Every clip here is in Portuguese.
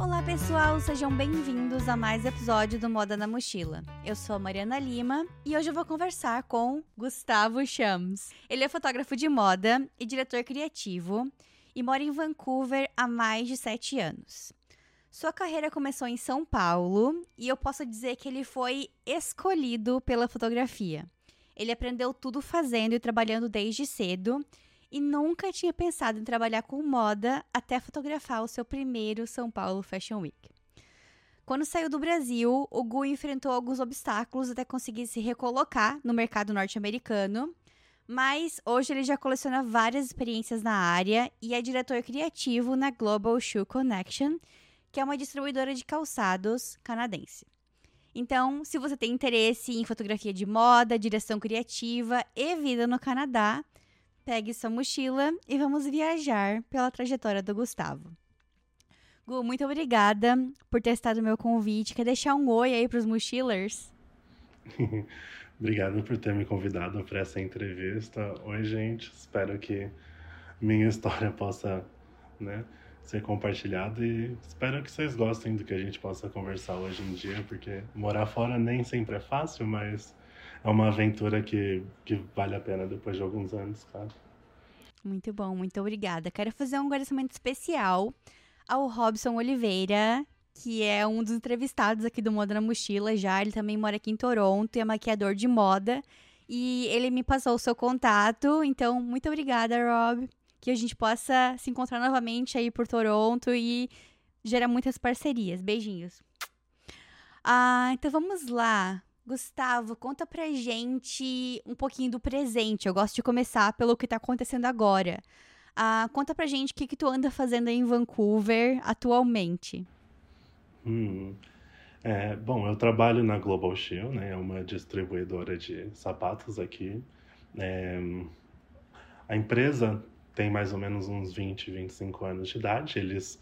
Olá pessoal, sejam bem-vindos a mais episódio do Moda na Mochila. Eu sou a Mariana Lima e hoje eu vou conversar com Gustavo Chams. Ele é fotógrafo de moda e diretor criativo e mora em Vancouver há mais de sete anos. Sua carreira começou em São Paulo e eu posso dizer que ele foi escolhido pela fotografia. Ele aprendeu tudo fazendo e trabalhando desde cedo e nunca tinha pensado em trabalhar com moda até fotografar o seu primeiro São Paulo Fashion Week. Quando saiu do Brasil, o Gu enfrentou alguns obstáculos até conseguir se recolocar no mercado norte-americano, mas hoje ele já coleciona várias experiências na área e é diretor criativo na Global Shoe Connection, que é uma distribuidora de calçados canadense. Então, se você tem interesse em fotografia de moda, direção criativa e vida no Canadá, pegue sua mochila e vamos viajar pela trajetória do Gustavo. Gu, muito obrigada por ter estado meu convite. Quer deixar um oi aí para os mochilers? Obrigado por ter me convidado para essa entrevista. Oi, gente. Espero que minha história possa né, ser compartilhada e espero que vocês gostem do que a gente possa conversar hoje em dia, porque morar fora nem sempre é fácil, mas é uma aventura que, que vale a pena depois de alguns anos, claro. Muito bom, muito obrigada. Quero fazer um agradecimento especial ao Robson Oliveira, que é um dos entrevistados aqui do Moda na Mochila já. Ele também mora aqui em Toronto e é maquiador de moda. E ele me passou o seu contato. Então, muito obrigada, Rob. Que a gente possa se encontrar novamente aí por Toronto e gerar muitas parcerias. Beijinhos. Ah, então vamos lá. Gustavo, conta pra gente um pouquinho do presente. Eu gosto de começar pelo que tá acontecendo agora. Ah, conta pra gente o que, que tu anda fazendo em Vancouver atualmente. Hum. É, bom, eu trabalho na Global Shoe, né? É uma distribuidora de sapatos aqui. É, a empresa tem mais ou menos uns 20, 25 anos de idade. Eles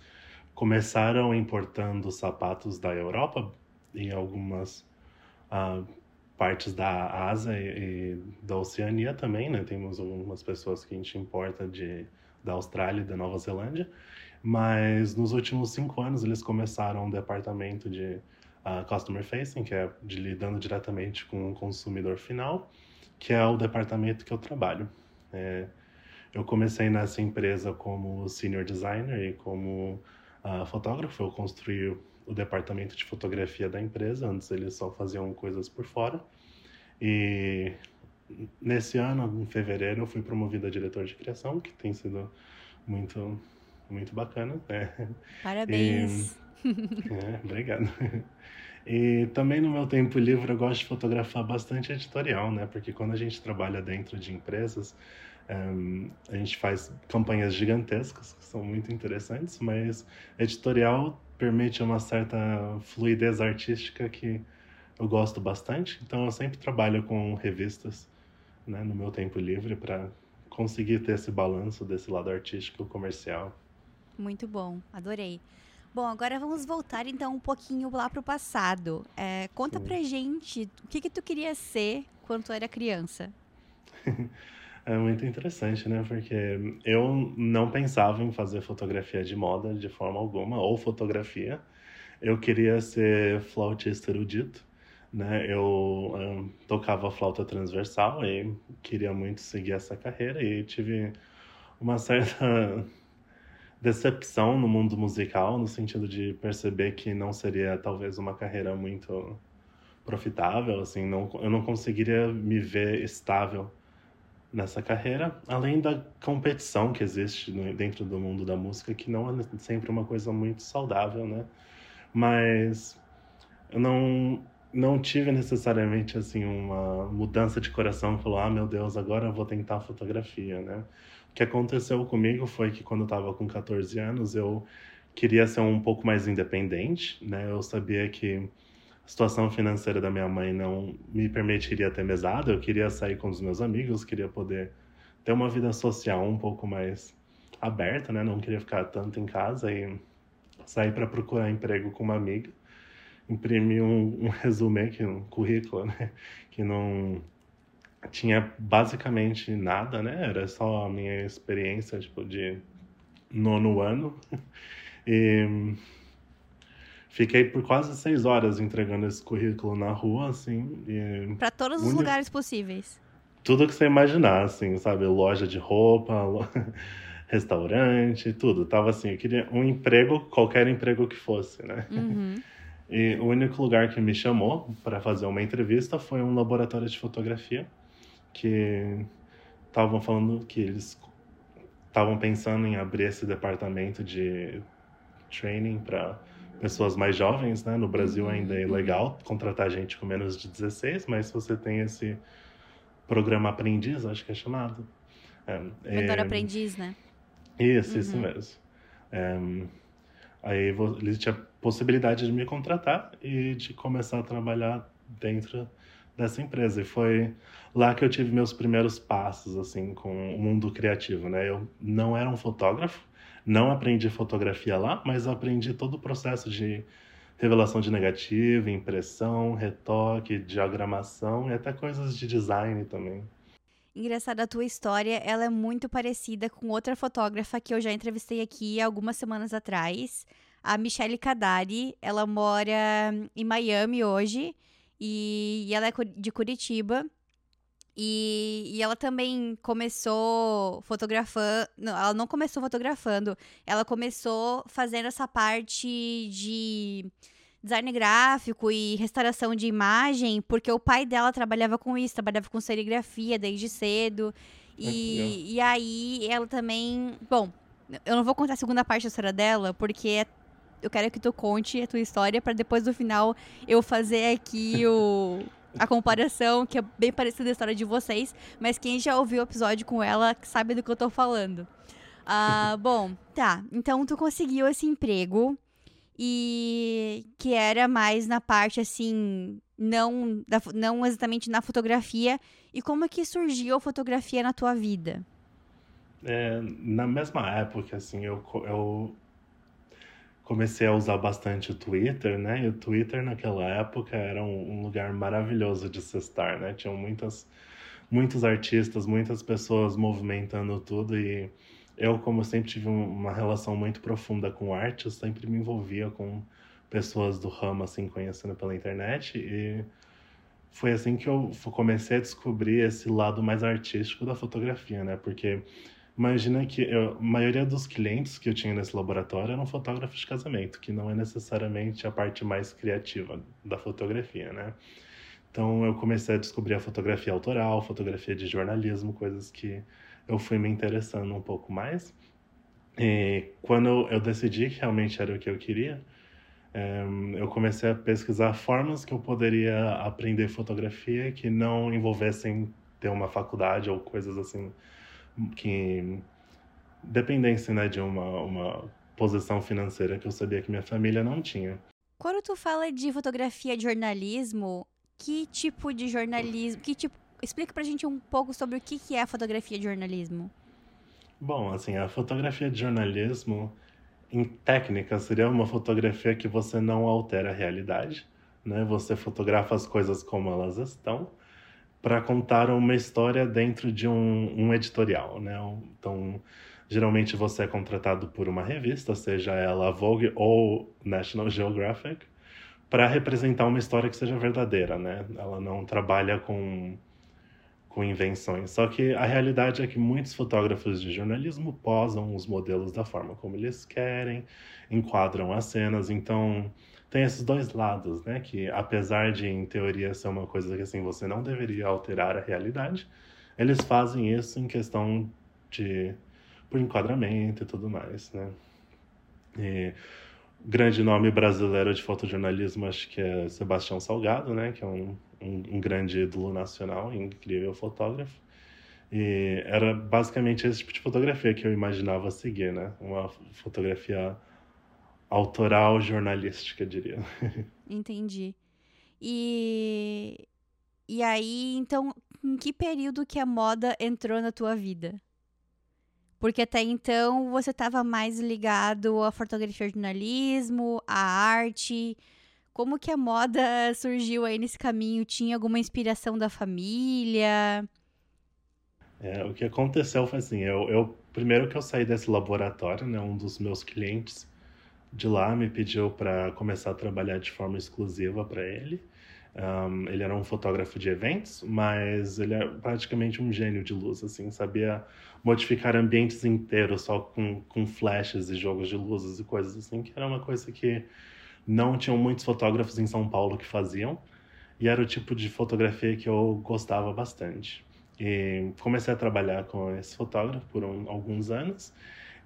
começaram importando sapatos da Europa em algumas uh, partes da Ásia e, e, da Oceania também, né? Temos algumas pessoas que a gente importa de, da Austrália e da Nova Zelândia. Mas nos últimos cinco anos eles começaram um departamento de uh, Customer Facing, que é de lidando diretamente com o consumidor final, que é o departamento que eu trabalho. É, eu comecei nessa empresa como senior designer e como uh, fotógrafo. Eu construí o departamento de fotografia da empresa, antes eles só faziam coisas por fora. E nesse ano, em fevereiro, eu fui promovido a diretor de criação, que tem sido muito, muito bacana. Né? Parabéns! E, é, obrigado. E também no meu tempo livre eu gosto de fotografar bastante editorial, né? Porque quando a gente trabalha dentro de empresas, um, a gente faz campanhas gigantescas, que são muito interessantes, mas editorial permite uma certa fluidez artística que eu gosto bastante. Então eu sempre trabalho com revistas né, no meu tempo livre para conseguir ter esse balanço desse lado artístico comercial. Muito bom, adorei. Bom, agora vamos voltar então um pouquinho lá para o passado. É, conta Sim. pra gente o que, que tu queria ser quando tu era criança. É muito interessante, né? Porque eu não pensava em fazer fotografia de moda de forma alguma, ou fotografia. Eu queria ser flautista erudito, né? Eu um, tocava flauta transversal e queria muito seguir essa carreira e tive uma certa decepção no mundo musical, no sentido de perceber que não seria talvez uma carreira muito profitável, assim, não, eu não conseguiria me ver estável nessa carreira, além da competição que existe dentro do mundo da música, que não é sempre uma coisa muito saudável, né? Mas eu não não tive necessariamente assim uma mudança de coração, falou: "Ah, meu Deus, agora eu vou tentar fotografia", né? O que aconteceu comigo foi que quando eu estava com 14 anos, eu queria ser um pouco mais independente, né? Eu sabia que a situação financeira da minha mãe não me permitiria ter mesada, eu queria sair com os meus amigos, queria poder ter uma vida social um pouco mais aberta, né? Não queria ficar tanto em casa e sair para procurar emprego com uma amiga, imprimir um, um resumo aqui, um currículo, né? Que não tinha basicamente nada, né? Era só a minha experiência, tipo, de nono ano. E fiquei por quase seis horas entregando esse currículo na rua, assim. Para todos os lugares possíveis. Tudo que você imaginar, assim, sabe? Loja de roupa, lo... restaurante, tudo. Tava assim, eu queria um emprego, qualquer emprego que fosse, né? Uhum. E o único lugar que me chamou para fazer uma entrevista foi um laboratório de fotografia que estavam falando que eles estavam pensando em abrir esse departamento de training para pessoas mais jovens, né? No Brasil ainda é ilegal contratar gente com menos de 16, mas se você tem esse programa aprendiz, acho que é chamado. É, Mentor é... aprendiz, né? Isso, uhum. isso mesmo. É... Aí ele tinha possibilidade de me contratar e de começar a trabalhar dentro dessa empresa. E foi lá que eu tive meus primeiros passos, assim, com o mundo criativo, né? Eu não era um fotógrafo, não aprendi fotografia lá, mas aprendi todo o processo de revelação de negativo, impressão, retoque, diagramação e até coisas de design também. Engraçada, a tua história, ela é muito parecida com outra fotógrafa que eu já entrevistei aqui algumas semanas atrás, a Michelle Kadari. Ela mora em Miami hoje e ela é de Curitiba. E, e, ela também começou fotografando. Não, ela não começou fotografando. Ela começou fazendo essa parte de design gráfico e restauração de imagem, porque o pai dela trabalhava com isso, trabalhava com serigrafia desde cedo. E, e aí ela também. Bom, eu não vou contar a segunda parte da história dela, porque é, eu quero que tu conte a tua história para depois do final eu fazer aqui o. A comparação, que é bem parecida a história de vocês, mas quem já ouviu o episódio com ela sabe do que eu tô falando. Ah, bom, tá. Então tu conseguiu esse emprego e que era mais na parte assim, não, da, não exatamente na fotografia. E como é que surgiu a fotografia na tua vida? É, na mesma época, assim, eu, eu comecei a usar bastante o Twitter, né? E o Twitter naquela época era um, um lugar maravilhoso de se estar, né? Tinham muitas, muitos artistas, muitas pessoas movimentando tudo e eu, como sempre tive uma relação muito profunda com arte, eu sempre me envolvia com pessoas do ramo, assim, conhecendo pela internet. E foi assim que eu comecei a descobrir esse lado mais artístico da fotografia, né? Porque imagina que eu, a maioria dos clientes que eu tinha nesse laboratório eram fotógrafos de casamento, que não é necessariamente a parte mais criativa da fotografia, né? Então eu comecei a descobrir a fotografia autoral, fotografia de jornalismo, coisas que eu fui me interessando um pouco mais. E quando eu decidi que realmente era o que eu queria, eh, eu comecei a pesquisar formas que eu poderia aprender fotografia que não envolvessem ter uma faculdade ou coisas assim que dependessem né, de uma, uma posição financeira que eu sabia que minha família não tinha. Quando tu fala de fotografia de jornalismo, que tipo de jornalismo, que tipo explica pra gente um pouco sobre o que, que é a fotografia de jornalismo. Bom, assim, a fotografia de jornalismo, em técnica, seria uma fotografia que você não altera a realidade, né? Você fotografa as coisas como elas estão para contar uma história dentro de um, um editorial, né? Então, geralmente você é contratado por uma revista, seja ela Vogue ou National Geographic, para representar uma história que seja verdadeira, né? Ela não trabalha com com invenções. Só que a realidade é que muitos fotógrafos de jornalismo posam os modelos da forma como eles querem, enquadram as cenas, então tem esses dois lados, né? Que apesar de em teoria ser uma coisa que assim você não deveria alterar a realidade, eles fazem isso em questão de por enquadramento e tudo mais, né? E grande nome brasileiro de fotojornalismo acho que é Sebastião Salgado, né? Que é um um, um grande ídolo nacional, incrível fotógrafo. E era basicamente esse tipo de fotografia que eu imaginava seguir, né? Uma fotografia autoral jornalística, diria. Entendi. E e aí, então, em que período que a moda entrou na tua vida? Porque até então você estava mais ligado à fotografia jornalismo, à arte, como que a moda surgiu aí nesse caminho? Tinha alguma inspiração da família? É, o que aconteceu foi assim, eu, eu primeiro que eu saí desse laboratório, né, um dos meus clientes de lá me pediu para começar a trabalhar de forma exclusiva para ele. Um, ele era um fotógrafo de eventos, mas ele é praticamente um gênio de luz, assim, sabia modificar ambientes inteiros só com, com flashes e jogos de luzes e coisas assim, que era uma coisa que não tinham muitos fotógrafos em São Paulo que faziam, e era o tipo de fotografia que eu gostava bastante. E comecei a trabalhar com esse fotógrafo por um, alguns anos,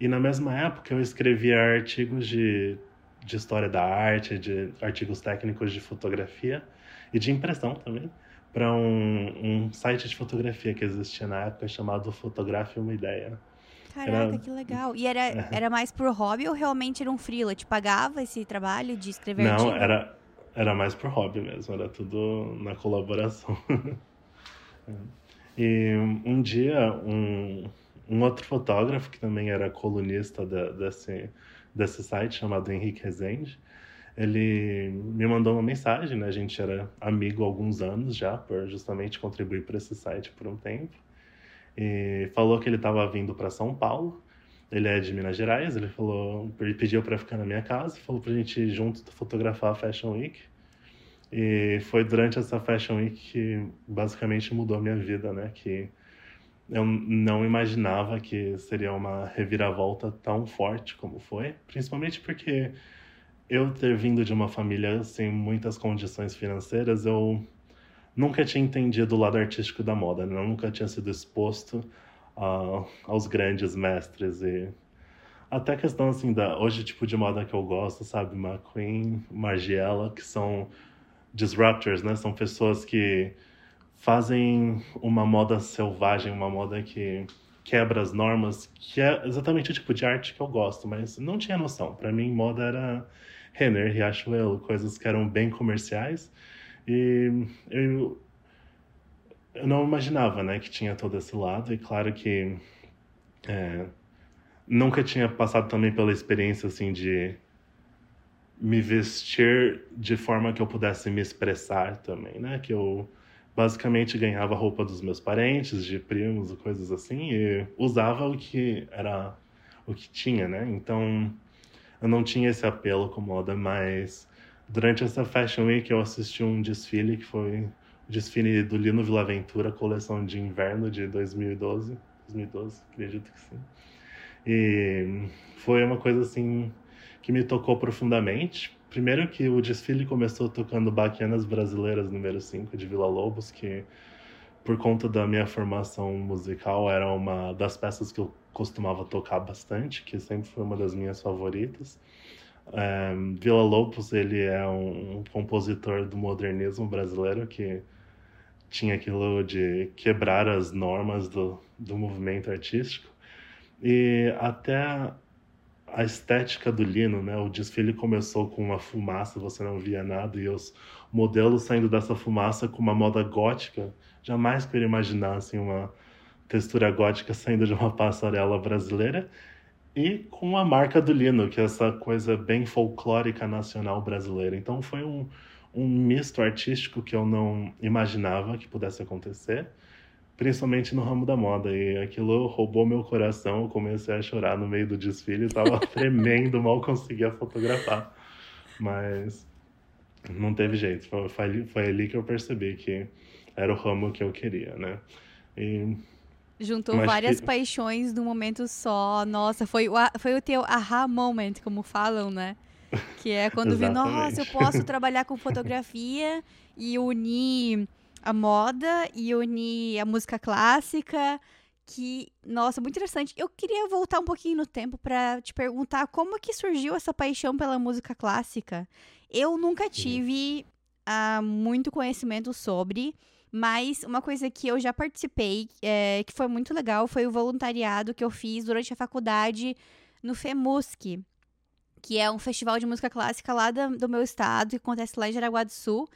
e na mesma época eu escrevia artigos de, de história da arte, de artigos técnicos de fotografia, e de impressão também para um, um site de fotografia que existia na época chamado Fotografe Uma Ideia. Caraca, era... que legal. E era, era mais por hobby ou realmente era um freela? Te pagava esse trabalho de escrever Não, artigo? era, era mais por hobby mesmo, era tudo na colaboração. e um dia, um, um outro fotógrafo, que também era colunista desse, desse site, chamado Henrique Rezende, ele me mandou uma mensagem, né? A gente era amigo há alguns anos já, por justamente contribuir para esse site por um tempo. E falou que ele estava vindo para São Paulo. Ele é de Minas Gerais. Ele falou, ele pediu para ficar na minha casa, falou para a gente ir junto fotografar a Fashion Week. E foi durante essa Fashion Week que basicamente mudou a minha vida, né? Que eu não imaginava que seria uma reviravolta tão forte como foi, principalmente porque eu ter vindo de uma família sem muitas condições financeiras, eu nunca tinha entendido o lado artístico da moda, né? eu nunca tinha sido exposto uh, aos grandes mestres e até a questão assim da hoje tipo de moda que eu gosto, sabe, McQueen, Margiela, que são disruptors, né? São pessoas que fazem uma moda selvagem, uma moda que quebra as normas, que é exatamente o tipo de arte que eu gosto, mas não tinha noção. Para mim, moda era Renner, Riachuelo, coisas que eram bem comerciais. E eu, eu não imaginava, né, que tinha todo esse lado. E claro que é, nunca tinha passado também pela experiência, assim, de me vestir de forma que eu pudesse me expressar também, né? Que eu basicamente ganhava roupa dos meus parentes, de primos, coisas assim, e usava o que era o que tinha, né? Então, eu não tinha esse apelo com moda, mas durante essa Fashion Week eu assisti um desfile que foi o desfile do Lino Villaventura, coleção de inverno de 2012, 2012, acredito que sim. E foi uma coisa assim que me tocou profundamente. Primeiro que o desfile começou tocando Baquianas Brasileiras número 5 de Vila Lobos, que por conta da minha formação musical era uma das peças que eu costumava tocar bastante, que sempre foi uma das minhas favoritas. É, Vila Lobos ele é um, um, compositor do modernismo brasileiro que tinha aquilo de quebrar as normas do, do movimento artístico e até a estética do lino, né? O desfile começou com uma fumaça, você não via nada e os modelos saindo dessa fumaça com uma moda gótica. Jamais queria imaginar assim uma textura gótica saindo de uma passarela brasileira e com a marca do Lino, que é essa coisa bem folclórica nacional brasileira. Então foi um, um misto artístico que eu não imaginava que pudesse acontecer, principalmente no ramo da moda. E aquilo roubou meu coração, eu comecei a chorar no meio do desfile, estava tremendo, mal conseguia fotografar. Mas não teve jeito, foi, foi, foi ali que eu percebi que era o ramo que eu queria, né? E Juntou Mas várias que... paixões num momento só. Nossa, foi o, foi o teu aha moment, como falam, né? Que é quando vi, nossa, eu posso trabalhar com fotografia e unir a moda e unir a música clássica. Que, nossa, muito interessante. Eu queria voltar um pouquinho no tempo para te perguntar como que surgiu essa paixão pela música clássica. Eu nunca tive uh, muito conhecimento sobre. Mas uma coisa que eu já participei, é, que foi muito legal, foi o voluntariado que eu fiz durante a faculdade no FEMUSC, que é um festival de música clássica lá do, do meu estado, que acontece lá em Jaraguá do Sul.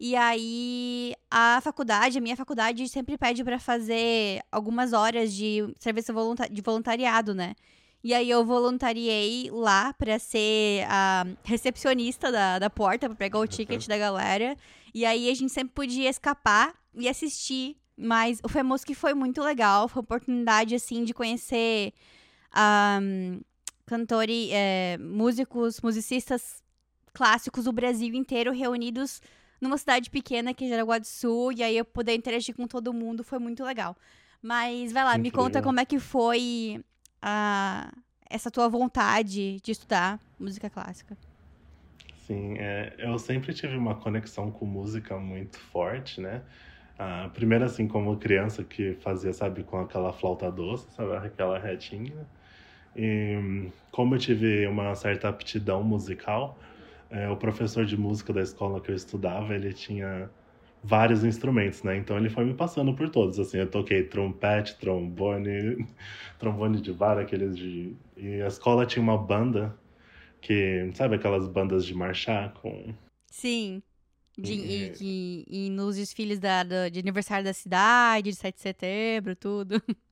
E aí, a faculdade, a minha faculdade, sempre pede para fazer algumas horas de serviço de voluntariado, né? E aí eu voluntariei lá para ser a recepcionista da, da porta, para pegar o ticket da galera. E aí a gente sempre podia escapar e assistir. Mas o Famoso que foi muito legal. Foi uma oportunidade, assim, de conhecer um, cantores, é, músicos, musicistas clássicos do Brasil inteiro reunidos numa cidade pequena que é Jaraguá do Sul, e aí eu poder interagir com todo mundo foi muito legal. Mas vai lá, me conta como é que foi a, essa tua vontade de estudar música clássica. Sim, é, eu sempre tive uma conexão com música muito forte, né? Ah, primeiro, assim, como criança que fazia, sabe, com aquela flauta doce, sabe, aquela retinha. E como eu tive uma certa aptidão musical, é, o professor de música da escola que eu estudava, ele tinha vários instrumentos, né? Então ele foi me passando por todos, assim, eu toquei trompete, trombone, trombone de vara, aqueles de... E a escola tinha uma banda que, sabe aquelas bandas de marchar com... Sim, de, e, e, e, nos desfiles da, da, de aniversário da cidade, de 7 de setembro, tudo.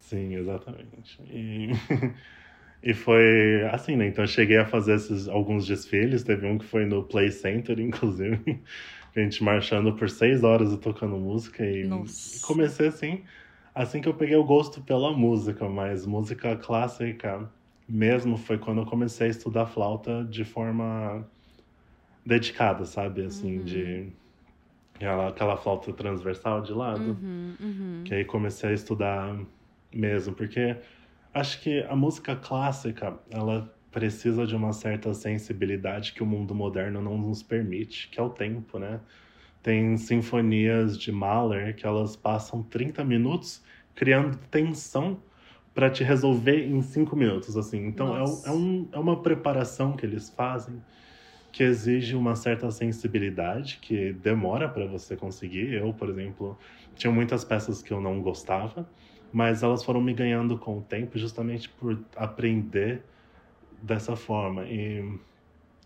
Sim, exatamente. E, e foi assim, né? Então eu cheguei a fazer esses, alguns desfiles, teve um que foi no Play Center, inclusive a gente marchando por seis horas e tocando música. E Nossa. comecei assim, assim que eu peguei o gosto pela música, mas música clássica mesmo foi quando eu comecei a estudar flauta de forma dedicada, sabe? Assim, uhum. de. Aquela, aquela flauta transversal de lado. Uhum, uhum. Que aí comecei a estudar mesmo, porque acho que a música clássica, ela precisa de uma certa sensibilidade que o mundo moderno não nos permite, que é o tempo, né? Tem sinfonias de Mahler que elas passam 30 minutos criando tensão para te resolver em 5 minutos, assim. Então é, é, um, é uma preparação que eles fazem que exige uma certa sensibilidade que demora para você conseguir. Eu, por exemplo, tinha muitas peças que eu não gostava, mas elas foram me ganhando com o tempo justamente por aprender dessa forma. E,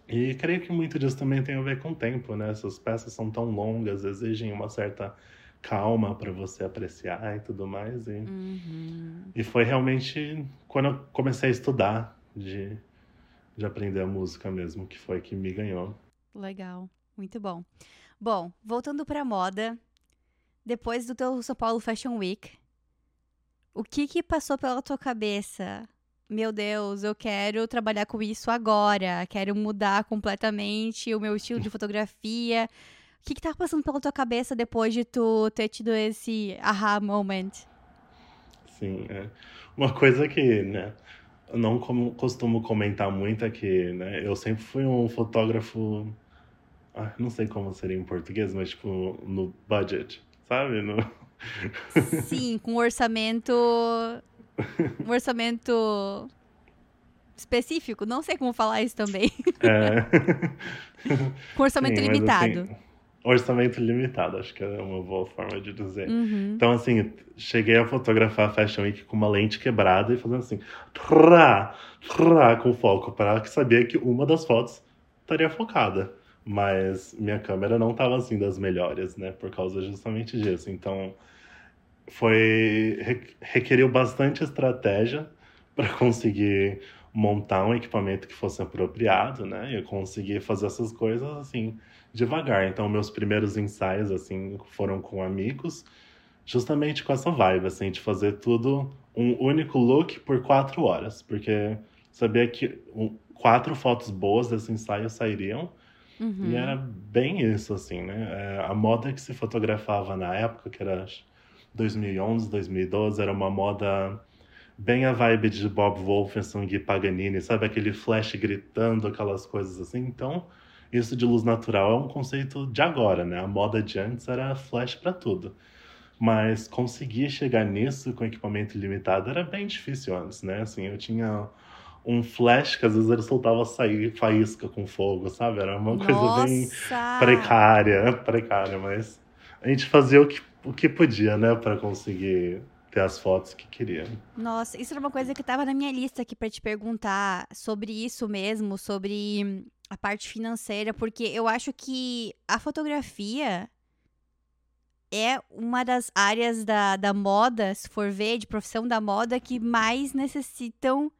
e creio que muito disso também tem a ver com o tempo, né? Essas peças são tão longas, exigem uma certa calma para você apreciar e tudo mais. E, uhum. e foi realmente quando eu comecei a estudar de, de aprender a música mesmo, que foi que me ganhou. Legal, muito bom. Bom, voltando para moda, depois do teu São Paulo Fashion Week, o que que passou pela tua cabeça meu Deus, eu quero trabalhar com isso agora, quero mudar completamente o meu estilo de fotografia. O que, que tá passando pela tua cabeça depois de tu ter tido esse aha moment? Sim, é. Uma coisa que, né, não costumo comentar muito é que, né, eu sempre fui um fotógrafo, ah, não sei como seria em português, mas tipo, no budget, sabe? No... Sim, com orçamento um orçamento específico, não sei como falar isso também. É. Com orçamento Sim, limitado. Assim, orçamento limitado, acho que é uma boa forma de dizer. Uhum. Então, assim, cheguei a fotografar a Fashion Week com uma lente quebrada e fazendo assim, trá, trá, com foco, para que sabia que uma das fotos estaria focada. Mas minha câmera não estava assim das melhores, né? Por causa justamente disso. Então, foi requeriu bastante estratégia para conseguir montar um equipamento que fosse apropriado, né? Eu consegui fazer essas coisas assim devagar. Então meus primeiros ensaios assim foram com amigos, justamente com essa vibe assim de fazer tudo um único look por quatro horas, porque sabia que quatro fotos boas desse ensaio sairiam. Uhum. E era bem isso, assim, né? É, a moda que se fotografava na época, que era 2011, 2012, era uma moda bem a vibe de Bob Wolfenson e Paganini, sabe? Aquele flash gritando, aquelas coisas assim. Então, isso de luz natural é um conceito de agora, né? A moda de antes era flash para tudo. Mas conseguir chegar nisso com equipamento limitado era bem difícil antes, né? Assim, eu tinha um flash que às vezes ele soltava sair faísca com fogo, sabe? Era uma Nossa! coisa bem precária, precária, mas a gente fazia o que o que podia, né, para conseguir ter as fotos que queria. Nossa, isso era uma coisa que estava na minha lista aqui para te perguntar sobre isso mesmo, sobre a parte financeira, porque eu acho que a fotografia é uma das áreas da, da moda, se for ver, de profissão da moda, que mais necessitam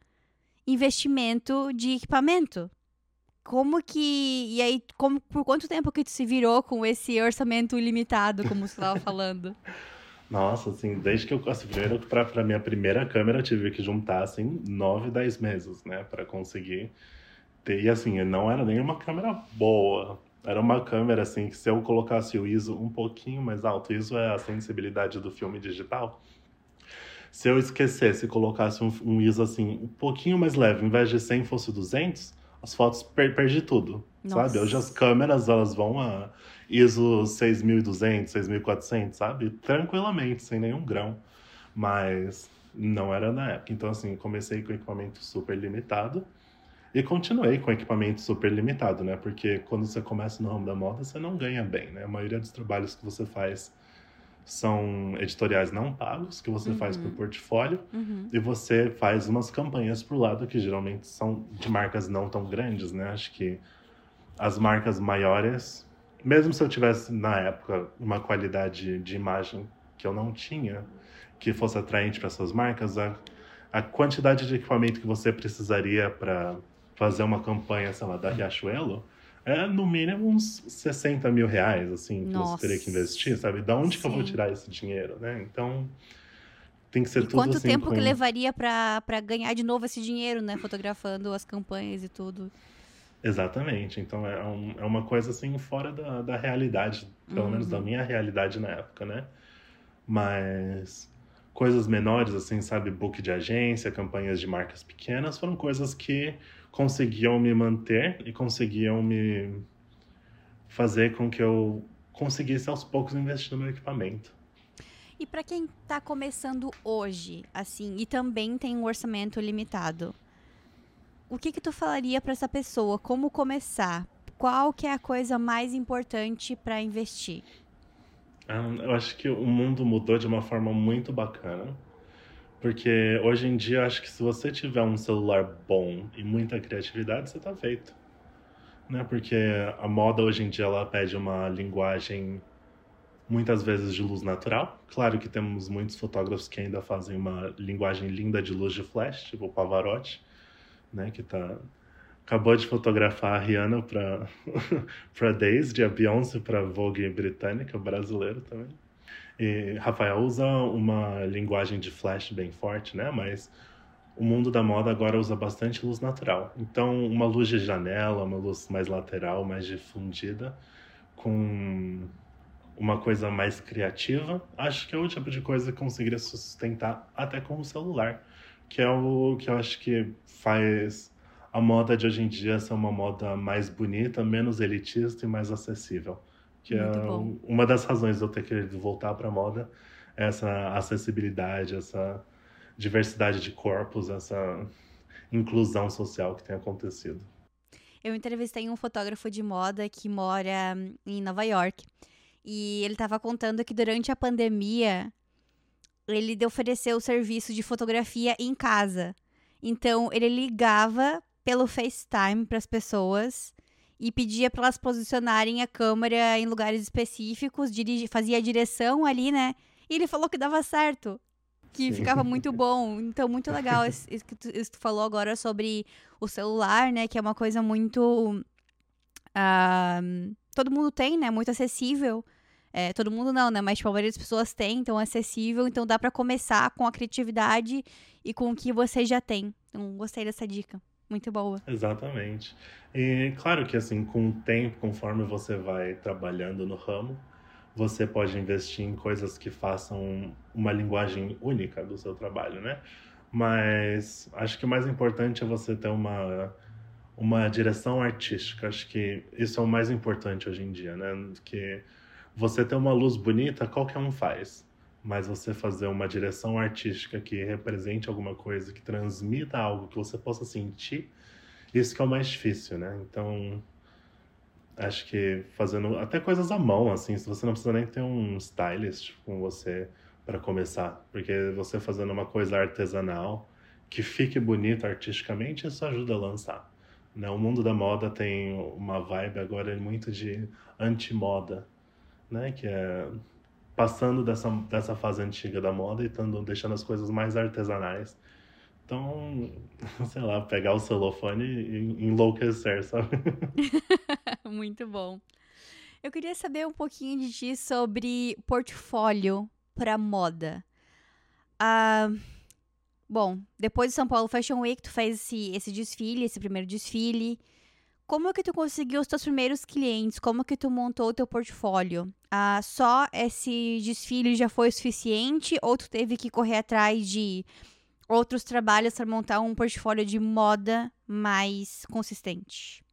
investimento de equipamento. Como que. E aí, como, por quanto tempo que tu se virou com esse orçamento ilimitado, como você estava falando? Nossa, assim, desde que eu. Assim, primeiro, pra, pra minha primeira câmera, eu tive que juntar, assim, nove, dez meses, né? Pra conseguir ter. E assim, não era nem uma câmera boa. Era uma câmera, assim, que se eu colocasse o ISO um pouquinho mais alto, ISO é a sensibilidade do filme digital. Se eu esquecesse e colocasse um, um ISO, assim, um pouquinho mais leve, em vez de 100 fosse 200, as fotos per perdi tudo, Nossa. sabe? Hoje as câmeras, elas vão a ISO 6200, 6400, sabe? Tranquilamente, sem nenhum grão. Mas não era na época. Então, assim, comecei com equipamento super limitado e continuei com equipamento super limitado, né? Porque quando você começa no ramo da moda, você não ganha bem, né? A maioria dos trabalhos que você faz são editoriais não pagos, que você uhum. faz por portfólio, uhum. e você faz umas campanhas pro lado que geralmente são de marcas não tão grandes, né? Acho que as marcas maiores mesmo se eu tivesse na época uma qualidade de imagem que eu não tinha, que fosse atraente para essas marcas, a, a quantidade de equipamento que você precisaria para fazer uma campanha, sei lá, da Riachuelo, é no mínimo uns 60 mil reais, assim, que Nossa. você teria que investir, sabe? Da onde Sim. que eu vou tirar esse dinheiro, né? Então, tem que ser e tudo quanto assim. tempo com... que levaria para ganhar de novo esse dinheiro, né? Fotografando as campanhas e tudo. Exatamente. Então é, um, é uma coisa assim fora da, da realidade, pelo uhum. menos da uhum. minha realidade na época, né? Mas coisas menores, assim, sabe, book de agência, campanhas de marcas pequenas, foram coisas que conseguiam me manter e conseguiam me fazer com que eu conseguisse aos poucos investir no meu equipamento. E para quem está começando hoje, assim, e também tem um orçamento limitado, o que que tu falaria para essa pessoa? Como começar? Qual que é a coisa mais importante para investir? Um, eu acho que o mundo mudou de uma forma muito bacana. Porque hoje em dia, acho que se você tiver um celular bom e muita criatividade, você tá feito. Né? Porque a moda hoje em dia ela pede uma linguagem muitas vezes de luz natural. Claro que temos muitos fotógrafos que ainda fazem uma linguagem linda de luz de flash, tipo o Pavarotti né, que tá acabou de fotografar a Rihanna para para Daisy, a Beyoncé para Vogue britânica, brasileiro também. E Rafael usa uma linguagem de flash bem forte, né? Mas o mundo da moda agora usa bastante luz natural. Então, uma luz de janela, uma luz mais lateral, mais difundida, com uma coisa mais criativa, acho que é o tipo de coisa que conseguiria sustentar até com o celular que é o que eu acho que faz a moda de hoje em dia ser uma moda mais bonita, menos elitista e mais acessível. Que Muito é bom. uma das razões de eu ter querido voltar para a moda, essa acessibilidade, essa diversidade de corpos, essa inclusão social que tem acontecido. Eu entrevistei um fotógrafo de moda que mora em Nova York. E ele estava contando que durante a pandemia ele ofereceu o serviço de fotografia em casa. Então, ele ligava pelo FaceTime para as pessoas e pedia para elas posicionarem a câmera em lugares específicos, dirige, fazia a direção ali, né? E ele falou que dava certo, que Sim. ficava muito bom. Então, muito legal isso, isso, que tu, isso que tu falou agora sobre o celular, né? Que é uma coisa muito. Uh, todo mundo tem, né? Muito acessível. É, todo mundo não, né? Mas tipo, a maioria das pessoas tem, então é acessível, então dá para começar com a criatividade e com o que você já tem. Então, gostei dessa dica. Muito boa. Exatamente. E claro que assim, com o tempo, conforme você vai trabalhando no ramo, você pode investir em coisas que façam uma linguagem única do seu trabalho, né? Mas acho que o mais importante é você ter uma uma direção artística. Acho que isso é o mais importante hoje em dia, né? Que você ter uma luz bonita, qualquer um faz. Mas você fazer uma direção artística que represente alguma coisa, que transmita algo que você possa sentir, isso que é o mais difícil, né? Então, acho que fazendo até coisas à mão, assim, se você não precisa nem ter um stylist com você para começar, porque você fazendo uma coisa artesanal que fique bonita artisticamente, isso ajuda a lançar. Né? O mundo da moda tem uma vibe agora muito de anti-moda né? Que é passando dessa, dessa fase antiga da moda e tando, deixando as coisas mais artesanais. Então, sei lá, pegar o celofane e enlouquecer, sabe? Muito bom. Eu queria saber um pouquinho de ti sobre portfólio pra moda? Ah, bom, depois de São Paulo Fashion Week, tu fez esse, esse desfile, esse primeiro desfile. Como que tu conseguiu os teus primeiros clientes? Como que tu montou o teu portfólio? Ah, só esse desfile já foi suficiente? Ou tu teve que correr atrás de outros trabalhos para montar um portfólio de moda mais consistente?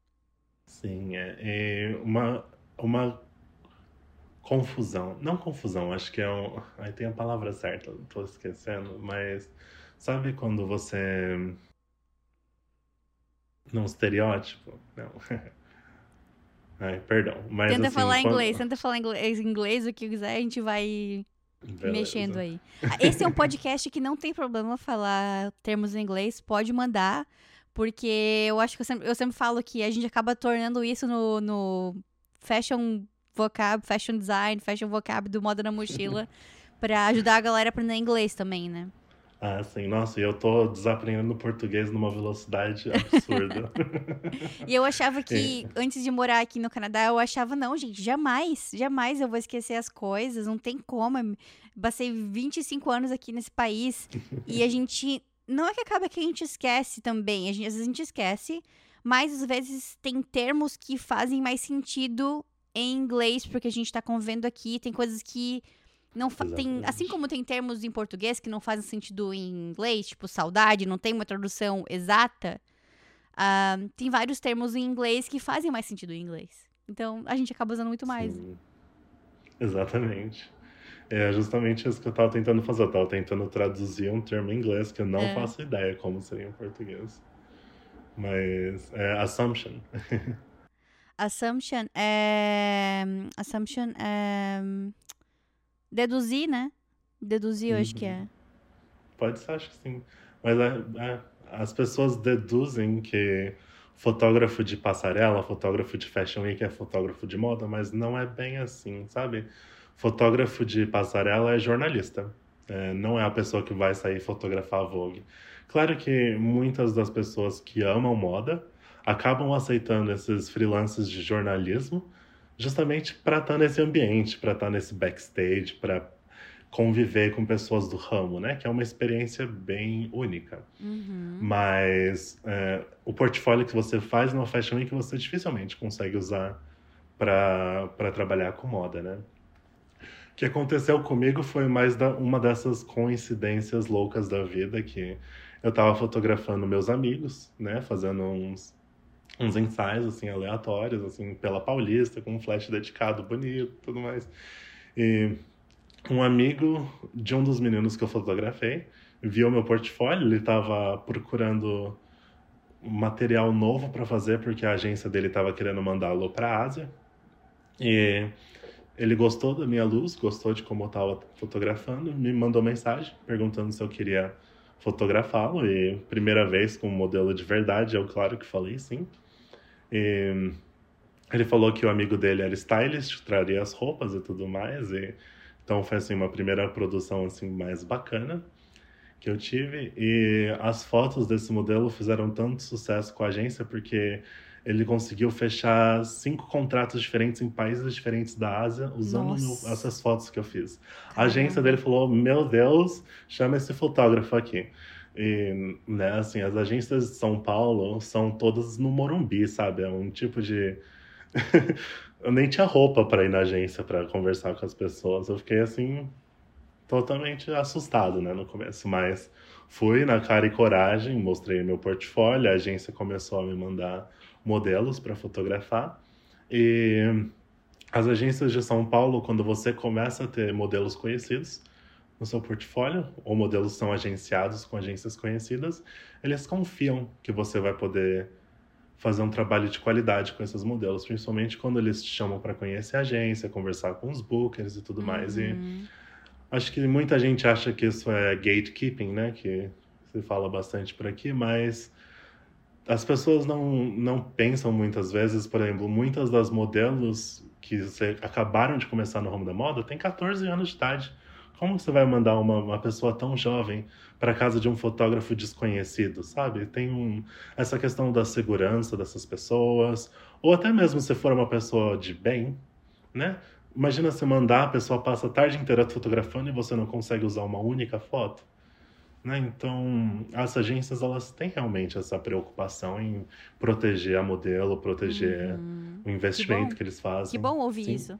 Sim, é, é uma, uma confusão. Não confusão, acho que é um. Aí tem a palavra certa, tô esquecendo, mas sabe quando você. Num estereótipo? Não. Ai, perdão. Mas, tenta assim, falar quando... inglês, tenta falar inglês, inglês, o que quiser, a gente vai Beleza. mexendo aí. Ah, esse é um podcast que não tem problema falar termos em inglês, pode mandar, porque eu acho que eu sempre, eu sempre falo que a gente acaba tornando isso no, no fashion vocab, fashion design, fashion vocab do Moda na Mochila, para ajudar a galera a aprender inglês também, né? Ah, sim. Nossa, e eu tô desaprendendo português numa velocidade absurda. e eu achava que, é. antes de morar aqui no Canadá, eu achava, não, gente, jamais, jamais eu vou esquecer as coisas, não tem como. passei 25 anos aqui nesse país e a gente. Não é que acaba que a gente esquece também, a gente, às vezes a gente esquece, mas às vezes tem termos que fazem mais sentido em inglês, porque a gente tá convivendo aqui, tem coisas que não tem, assim como tem termos em português que não fazem sentido em inglês, tipo saudade, não tem uma tradução exata, uh, tem vários termos em inglês que fazem mais sentido em inglês. Então a gente acaba usando muito mais. Sim. Exatamente. É justamente isso que eu estava tentando fazer. Eu estava tentando traduzir um termo em inglês que eu não é. faço ideia como seria em português. Mas é assumption. assumption é. Assumption é deduzir, né? Deduzir, eu acho que é. Uhum. Pode ser, acho que sim. Mas é, é, as pessoas deduzem que fotógrafo de passarela, fotógrafo de fashion week é fotógrafo de moda, mas não é bem assim, sabe? Fotógrafo de passarela é jornalista. É, não é a pessoa que vai sair fotografar a Vogue. Claro que muitas das pessoas que amam moda acabam aceitando esses freelances de jornalismo justamente para estar tá nesse ambiente, para estar tá nesse backstage, para conviver com pessoas do ramo, né? Que é uma experiência bem única. Uhum. Mas é, o portfólio que você faz no Fashion Week você dificilmente consegue usar para trabalhar com moda, né? O que aconteceu comigo foi mais da, uma dessas coincidências loucas da vida que eu estava fotografando meus amigos, né? Fazendo uns uns ensaios assim aleatórios assim pela Paulista com um flash dedicado bonito tudo mais. E um amigo de um dos meninos que eu fotografei viu meu portfólio ele estava procurando material novo para fazer porque a agência dele estava querendo mandá-lo para a Ásia. E ele gostou da minha luz gostou de como eu estava fotografando me mandou mensagem perguntando se eu queria fotografá-lo e primeira vez com um modelo de verdade eu claro que falei sim e ele falou que o amigo dele era stylist, traria as roupas e tudo mais. E, então foi assim uma primeira produção assim mais bacana que eu tive. E as fotos desse modelo fizeram tanto sucesso com a agência porque ele conseguiu fechar cinco contratos diferentes em países diferentes da Ásia usando meu, essas fotos que eu fiz. A agência dele falou: Meu Deus, chama esse fotógrafo aqui. E, né, assim, as agências de São Paulo são todas no Morumbi, sabe? É um tipo de. eu nem tinha roupa para ir na agência para conversar com as pessoas. Eu fiquei assim totalmente assustado, né, no começo, mas fui na cara e coragem, mostrei meu portfólio, a agência começou a me mandar modelos para fotografar. E as agências de São Paulo, quando você começa a ter modelos conhecidos, no seu portfólio, ou modelos são agenciados com agências conhecidas, eles confiam que você vai poder fazer um trabalho de qualidade com esses modelos, principalmente quando eles te chamam para conhecer a agência, conversar com os bookers e tudo mais. E uhum. acho que muita gente acha que isso é gatekeeping, né? Que se fala bastante por aqui, mas as pessoas não, não pensam muitas vezes, por exemplo, muitas das modelos que acabaram de começar no ramo da moda têm 14 anos de idade. Como você vai mandar uma, uma pessoa tão jovem para casa de um fotógrafo desconhecido, sabe? Tem um, essa questão da segurança dessas pessoas, ou até mesmo se for uma pessoa de bem, né? imagina você mandar, a pessoa passa a tarde inteira fotografando e você não consegue usar uma única foto. Né? Então, as agências elas têm realmente essa preocupação em proteger a modelo, proteger uhum. o investimento que, que, eles fazem. Que bom ouvir Sim. isso.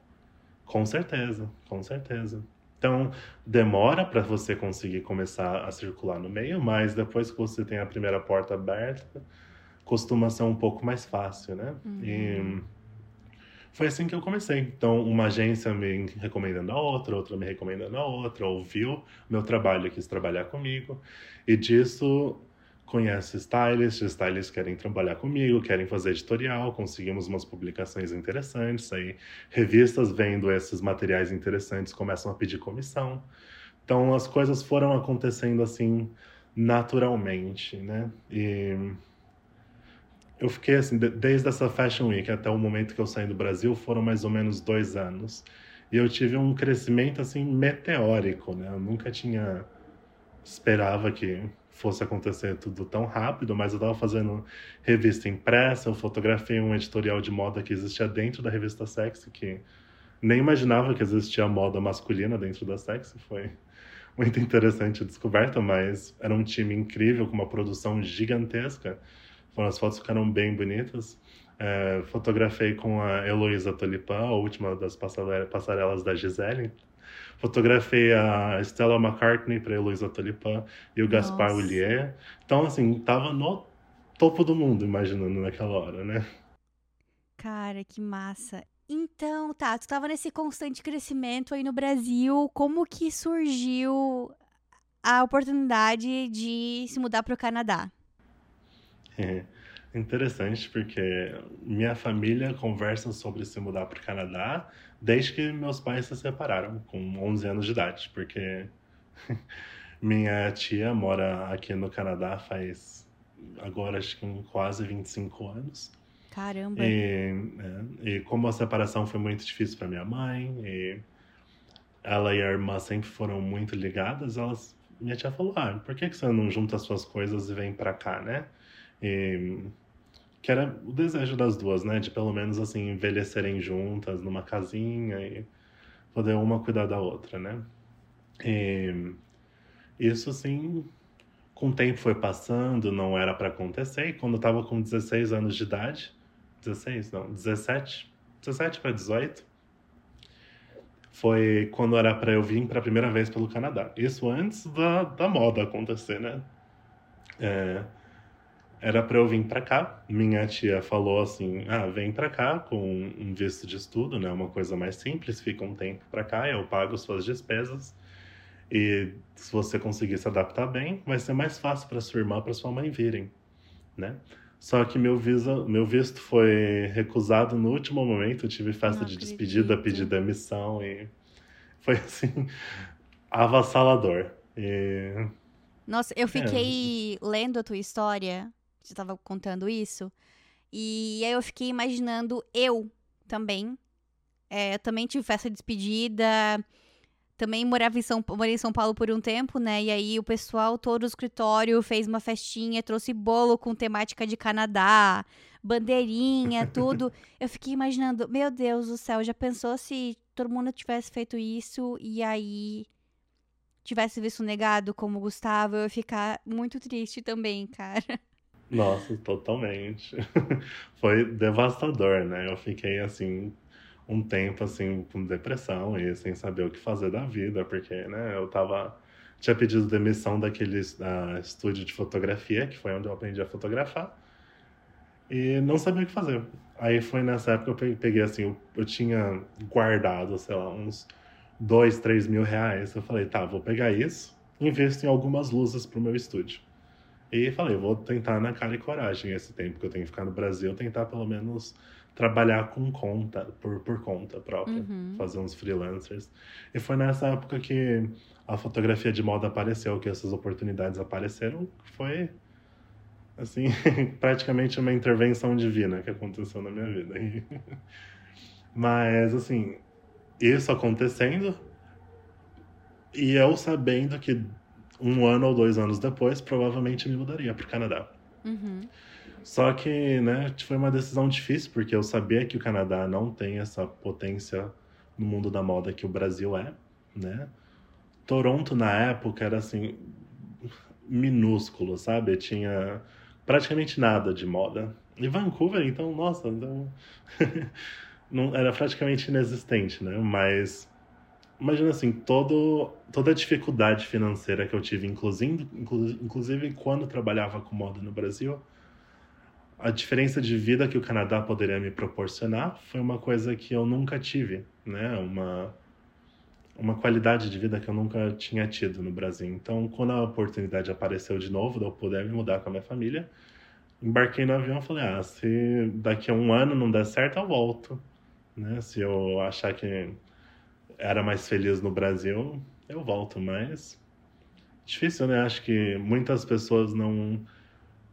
Com certeza, com certeza. Então, demora para você conseguir começar a circular no meio, mas depois que você tem a primeira porta aberta, costuma ser um pouco mais fácil, né? Uhum. E foi assim que eu comecei. Então, uma agência me recomendando a outra, outra me recomendando a outra, ouviu meu trabalho, quis trabalhar comigo. E disso conhece stylists, stylists querem trabalhar comigo, querem fazer editorial, conseguimos umas publicações interessantes, aí revistas vendo esses materiais interessantes começam a pedir comissão. Então as coisas foram acontecendo assim naturalmente, né? E eu fiquei assim, desde essa Fashion Week até o momento que eu saí do Brasil, foram mais ou menos dois anos. E eu tive um crescimento, assim, meteórico, né? Eu nunca tinha... Esperava que fosse acontecer tudo tão rápido, mas eu estava fazendo revista impressa, eu fotografei um editorial de moda que existia dentro da revista Sexy, que nem imaginava que existia moda masculina dentro da Sexy. Foi muito interessante a descoberta, mas era um time incrível, com uma produção gigantesca as fotos ficaram bem bonitas. É, fotografei com a Heloísa Tolipan, a última das passarelas da Gisele. Fotografei a Stella McCartney para Heloísa Tolipan e o Gaspar Ullier. Então, assim, tava no topo do mundo, imaginando naquela hora, né? Cara, que massa. Então, tá, tu tava nesse constante crescimento aí no Brasil. Como que surgiu a oportunidade de se mudar para o Canadá? Interessante porque minha família conversa sobre se mudar para o Canadá desde que meus pais se separaram, com 11 anos de idade, porque minha tia mora aqui no Canadá faz agora acho que quase 25 anos. Caramba! E, é, e como a separação foi muito difícil para minha mãe, e ela e a irmã sempre foram muito ligadas, elas, minha tia falou: ah, por que, que você não junta as suas coisas e vem para cá, né? E, que era o desejo das duas, né? De pelo menos assim envelhecerem juntas numa casinha e poder uma cuidar da outra, né? E isso assim, com o tempo foi passando, não era para acontecer. E quando eu tava com 16 anos de idade, 16, não, 17, 17 para 18, foi quando era para eu vir para a primeira vez pelo Canadá. Isso antes da, da moda acontecer, né? É, era para eu vir para cá. Minha tia falou assim: "Ah, vem para cá com um visto de estudo, né? Uma coisa mais simples, fica um tempo para cá, eu pago suas despesas. E se você conseguir se adaptar bem, vai ser mais fácil para sua irmã, para sua mãe virem, né? Só que meu visa, meu visto foi recusado no último momento, eu tive festa Não de acredito. despedida, pedi demissão e foi assim avassalador. E... Nossa, eu fiquei é. lendo a tua história você estava contando isso. E aí eu fiquei imaginando eu também. É, eu também tive festa de despedida. Também morava em São, morei em São Paulo por um tempo, né? E aí o pessoal todo o escritório fez uma festinha, trouxe bolo com temática de Canadá, bandeirinha, tudo. eu fiquei imaginando, meu Deus do céu, já pensou se todo mundo tivesse feito isso e aí tivesse visto negado como Gustavo, eu ia ficar muito triste também, cara. Nossa, totalmente. Foi devastador, né? Eu fiquei assim um tempo assim com depressão e sem saber o que fazer da vida, porque, né, eu tava tinha pedido demissão daquele uh, estúdio de fotografia, que foi onde eu aprendi a fotografar. E não sabia o que fazer. Aí foi nessa época que eu peguei assim, eu, eu tinha guardado, sei lá, uns dois, três mil reais. Eu falei, tá, vou pegar isso, investo em algumas luzes pro meu estúdio. E falei, vou tentar na cara e coragem esse tempo que eu tenho que ficar no Brasil, tentar pelo menos trabalhar com conta, por, por conta própria, uhum. fazer uns freelancers. E foi nessa época que a fotografia de moda apareceu, que essas oportunidades apareceram, foi assim, praticamente uma intervenção divina que aconteceu na minha vida. Mas assim, isso acontecendo e eu sabendo que um ano ou dois anos depois, provavelmente me mudaria para o Canadá. Uhum. Só que, né, foi uma decisão difícil, porque eu sabia que o Canadá não tem essa potência no mundo da moda que o Brasil é, né? Toronto na época era assim minúsculo, sabe? Tinha praticamente nada de moda. E Vancouver, então, nossa, então não era praticamente inexistente, né? Mas imagina assim, todo, toda a dificuldade financeira que eu tive, inclusive, inclusive quando trabalhava com moda no Brasil, a diferença de vida que o Canadá poderia me proporcionar foi uma coisa que eu nunca tive, né? Uma uma qualidade de vida que eu nunca tinha tido no Brasil. Então, quando a oportunidade apareceu de novo, de eu poder me mudar com a minha família, embarquei no avião e falei: ah, se daqui a um ano não der certo, eu volto. Né? Se eu achar que era mais feliz no Brasil, eu volto. Mas difícil, né? Acho que muitas pessoas não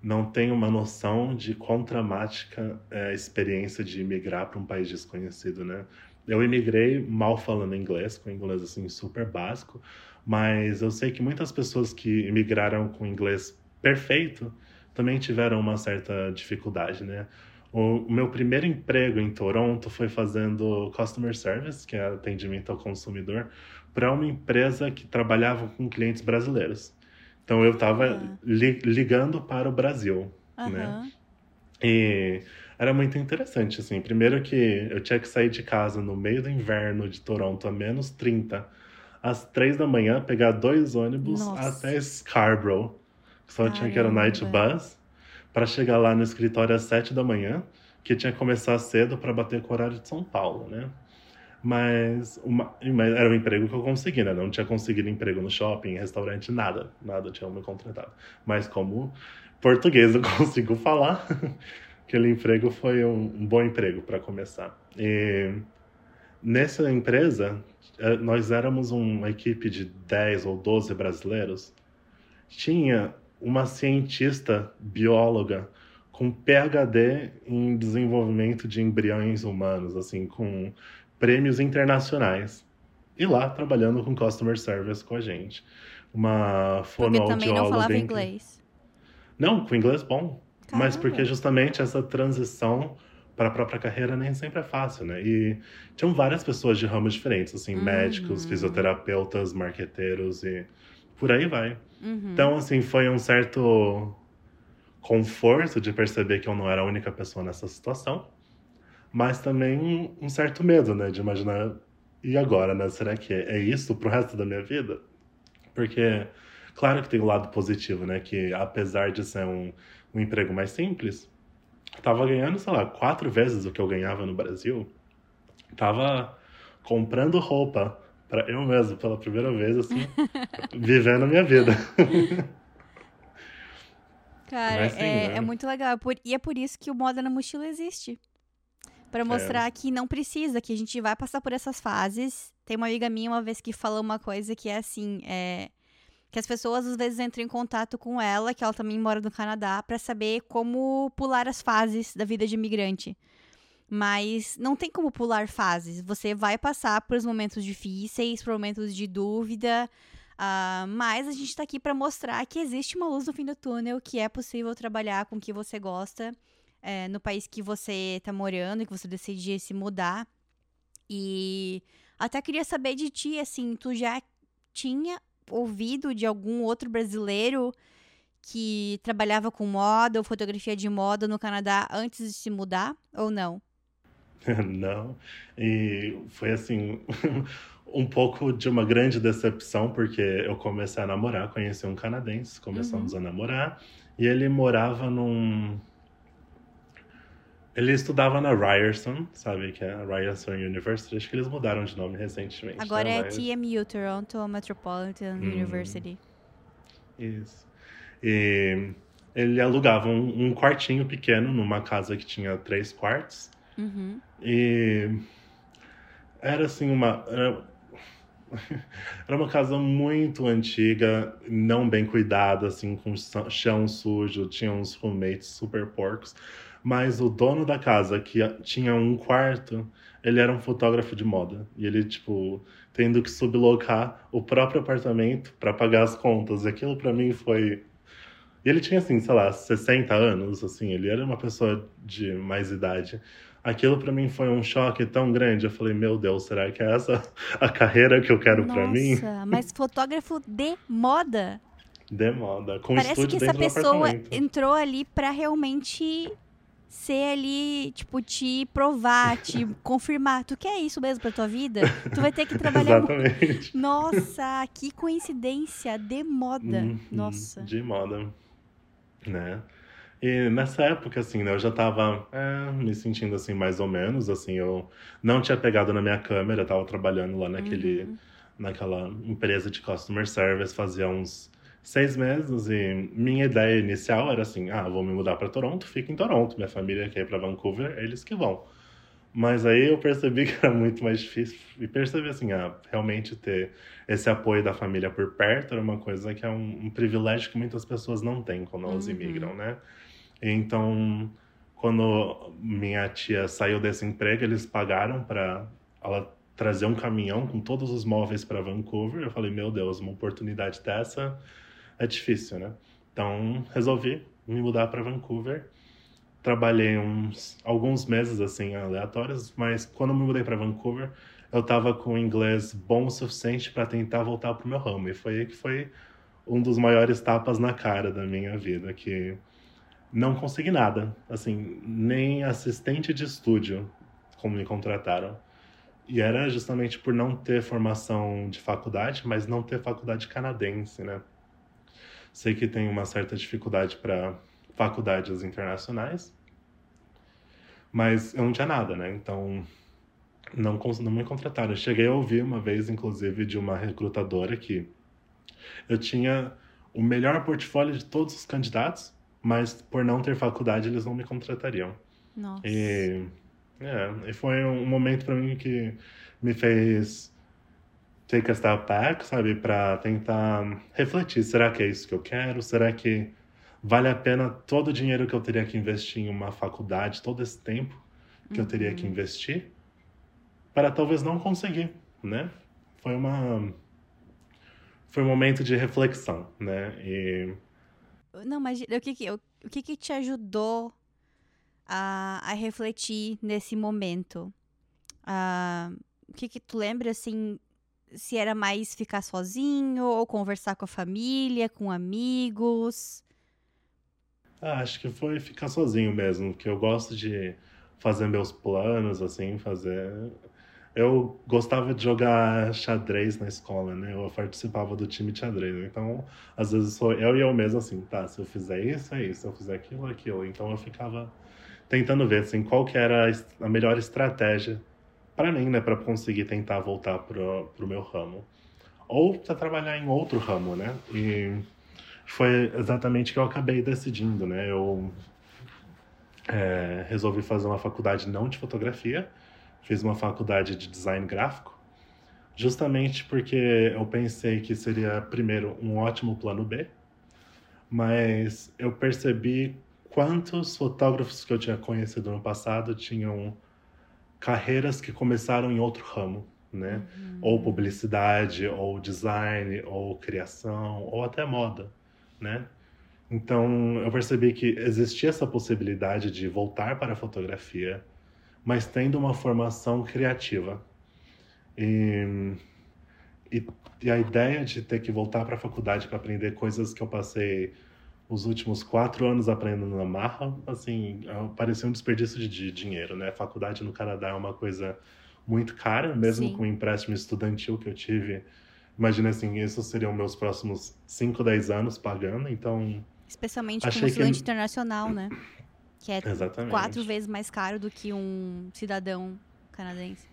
não têm uma noção de quão dramática é a experiência de imigrar para um país desconhecido, né? Eu imigrei mal falando inglês, com inglês assim super básico, mas eu sei que muitas pessoas que imigraram com inglês perfeito também tiveram uma certa dificuldade, né? O, meu primeiro emprego em Toronto foi fazendo customer service, que é atendimento ao consumidor, para uma empresa que trabalhava com clientes brasileiros. Então eu estava uhum. li, ligando para o Brasil, uhum. né? E era muito interessante, assim. Primeiro que eu tinha que sair de casa no meio do inverno de Toronto, a menos 30, às três da manhã, pegar dois ônibus Nossa. até Scarborough, só Caramba. tinha que era night bus, para chegar lá no escritório às sete da manhã, que tinha que começar cedo para bater com o horário de São Paulo, né? Mas, uma, mas era um emprego que eu consegui, né? Não tinha conseguido emprego no shopping, restaurante, nada. Nada tinha me contratado. Mas como português eu consigo falar, aquele emprego foi um, um bom emprego para começar. E nessa empresa, eh, nós éramos uma equipe de 10 ou 12 brasileiros. Tinha uma cientista bióloga com PhD em desenvolvimento de embriões humanos, assim, com prêmios internacionais. E lá trabalhando com customer service com a gente. Uma fonoaudióloga. Porque também não falava inglês. Não, com inglês bom. Caramba. Mas porque justamente essa transição para a própria carreira nem sempre é fácil, né? E tinham várias pessoas de ramos diferentes, assim, uhum. médicos, fisioterapeutas, marqueteiros e por aí vai. Uhum. Então, assim, foi um certo conforto de perceber que eu não era a única pessoa nessa situação, mas também um certo medo, né? De imaginar, e agora, né? Será que é isso pro resto da minha vida? Porque, claro que tem o um lado positivo, né? Que apesar de ser um um emprego mais simples, tava ganhando, sei lá, quatro vezes o que eu ganhava no Brasil. Tava comprando roupa para eu mesmo pela primeira vez, assim, vivendo a minha vida. Cara, Mas, é, né? é muito legal. e é por isso que o Moda na Mochila existe. para mostrar é. que não precisa, que a gente vai passar por essas fases. Tem uma amiga minha uma vez que falou uma coisa que é assim: é, que as pessoas às vezes entram em contato com ela, que ela também mora no Canadá, para saber como pular as fases da vida de imigrante. Mas não tem como pular fases. Você vai passar por momentos difíceis, por momentos de dúvida. Uh, mas a gente está aqui para mostrar que existe uma luz no fim do túnel, que é possível trabalhar com o que você gosta é, no país que você está morando, que você decidir se mudar. E até queria saber de ti, assim, tu já tinha ouvido de algum outro brasileiro que trabalhava com moda ou fotografia de moda no Canadá antes de se mudar ou não? não. E foi assim. um pouco de uma grande decepção, porque eu comecei a namorar, conheci um canadense, começamos uhum. a namorar, e ele morava num ele estudava na Ryerson, sabe? Que é a Ryerson University. Acho que eles mudaram de nome recentemente. Agora né? é Mas... TMU, Toronto Metropolitan hum, University. Isso. E ele alugava um, um, quartinho pequeno numa casa que tinha três quartos. Uhum. E era assim uma. Era... era uma casa muito antiga, não bem cuidada, assim, com chão sujo, tinha uns roommates super porcos. Mas o dono da casa, que tinha um quarto, ele era um fotógrafo de moda. E ele, tipo, tendo que sublocar o próprio apartamento para pagar as contas. E aquilo para mim foi. E ele tinha, assim, sei lá, 60 anos, assim, ele era uma pessoa de mais idade. Aquilo para mim foi um choque tão grande. Eu falei, meu Deus, será que é essa a carreira que eu quero para mim? Nossa, mas fotógrafo de moda. De moda, com Parece estúdio que essa pessoa entrou ali pra realmente ser ali, tipo, te provar, te confirmar. Tu quer isso mesmo pra tua vida? Tu vai ter que trabalhar muito. Exatamente. Nossa, que coincidência de moda. Uhum, Nossa. De moda, né? E nessa época, assim, né, eu já tava é, me sentindo, assim, mais ou menos, assim, eu não tinha pegado na minha câmera, tava trabalhando lá naquele, Uhum. naquela empresa de customer service fazia uns seis meses e minha ideia inicial era assim, ah, vou me mudar para Toronto, fico em Toronto, minha família quer ir para Vancouver, eles que vão. Mas aí eu percebi que era muito mais difícil e percebi assim, ah, realmente ter esse apoio da família por perto era uma coisa que é um, um privilégio que muitas pessoas não têm quando elas Uhum. imigram, né? Então, quando minha tia saiu desse emprego, eles pagaram para ela trazer um caminhão com todos os móveis para Vancouver. Eu falei, meu Deus, uma oportunidade dessa é difícil, né? Então, resolvi me mudar para Vancouver. Trabalhei uns alguns meses assim aleatórios, mas quando me mudei para Vancouver, eu tava com inglês bom o suficiente para tentar voltar pro meu ramo. E foi aí que foi um dos maiores tapas na cara da minha vida, que não consegui nada, assim, nem assistente de estúdio como me contrataram. E era justamente por não ter formação de faculdade, mas não ter faculdade canadense, né? Sei que tem uma certa dificuldade para faculdades internacionais, mas eu não tinha nada, né? Então não, não me contrataram. Eu cheguei a ouvir uma vez, inclusive, de uma recrutadora que eu tinha o melhor portfólio de todos os candidatos, mas por não ter faculdade eles não me contratariam. Nossa. E, é, e foi um momento para mim que me fez take a step back, sabe, para tentar refletir, será que é isso que eu quero? Será que vale a pena todo o dinheiro que eu teria que investir em uma faculdade, todo esse tempo que eu teria que investir para talvez não conseguir, né? Foi uma foi um momento de reflexão, né? E Não, mas o que que, o, que que te ajudou a, a refletir nesse momento? Ah, o que que tu lembra, assim, se era mais ficar sozinho ou conversar com a família, com amigos? Ah, acho que foi ficar sozinho mesmo, que eu gosto de fazer meus planos, assim, fazer. Eu gostava de jogar xadrez na escola, né? Eu participava do time de xadrez. Então, às vezes sou eu e eu mesmo assim, tá, se eu fizer isso, é isso, se eu fizer aquilo, é aquilo. Então eu ficava tentando ver, assim, qual que era a melhor estratégia para mim, né? Para conseguir tentar voltar pro, pro meu ramo. Ou para trabalhar em outro ramo, né? E foi exatamente o que eu acabei decidindo, né? Eu é, resolvi fazer uma faculdade não de fotografia, fiz uma faculdade de design gráfico, justamente porque eu pensei que seria, primeiro, um ótimo plano B, mas eu percebi quantos fotógrafos que eu tinha conhecido no passado tinham carreiras que começaram em outro ramo, né? Ou publicidade, ou design, ou criação, ou até moda, né? Então eu percebi que existia essa possibilidade de voltar para a fotografia, mas tendo uma formação criativa. E, e, e a ideia de ter que voltar para a faculdade para aprender coisas que eu passei os últimos quatro anos aprendendo na marra, assim, parecia um desperdício de di- dinheiro, né? Faculdade no Canadá é uma coisa muito cara, mesmo Sim. com o empréstimo estudantil que eu tive. Imagina assim, isso seriam meus próximos 5, 10 anos pagando, então, Especialmente como Achei que- estudante internacional, né? Que é exatamente. quatro vezes mais caro do que um cidadão canadense.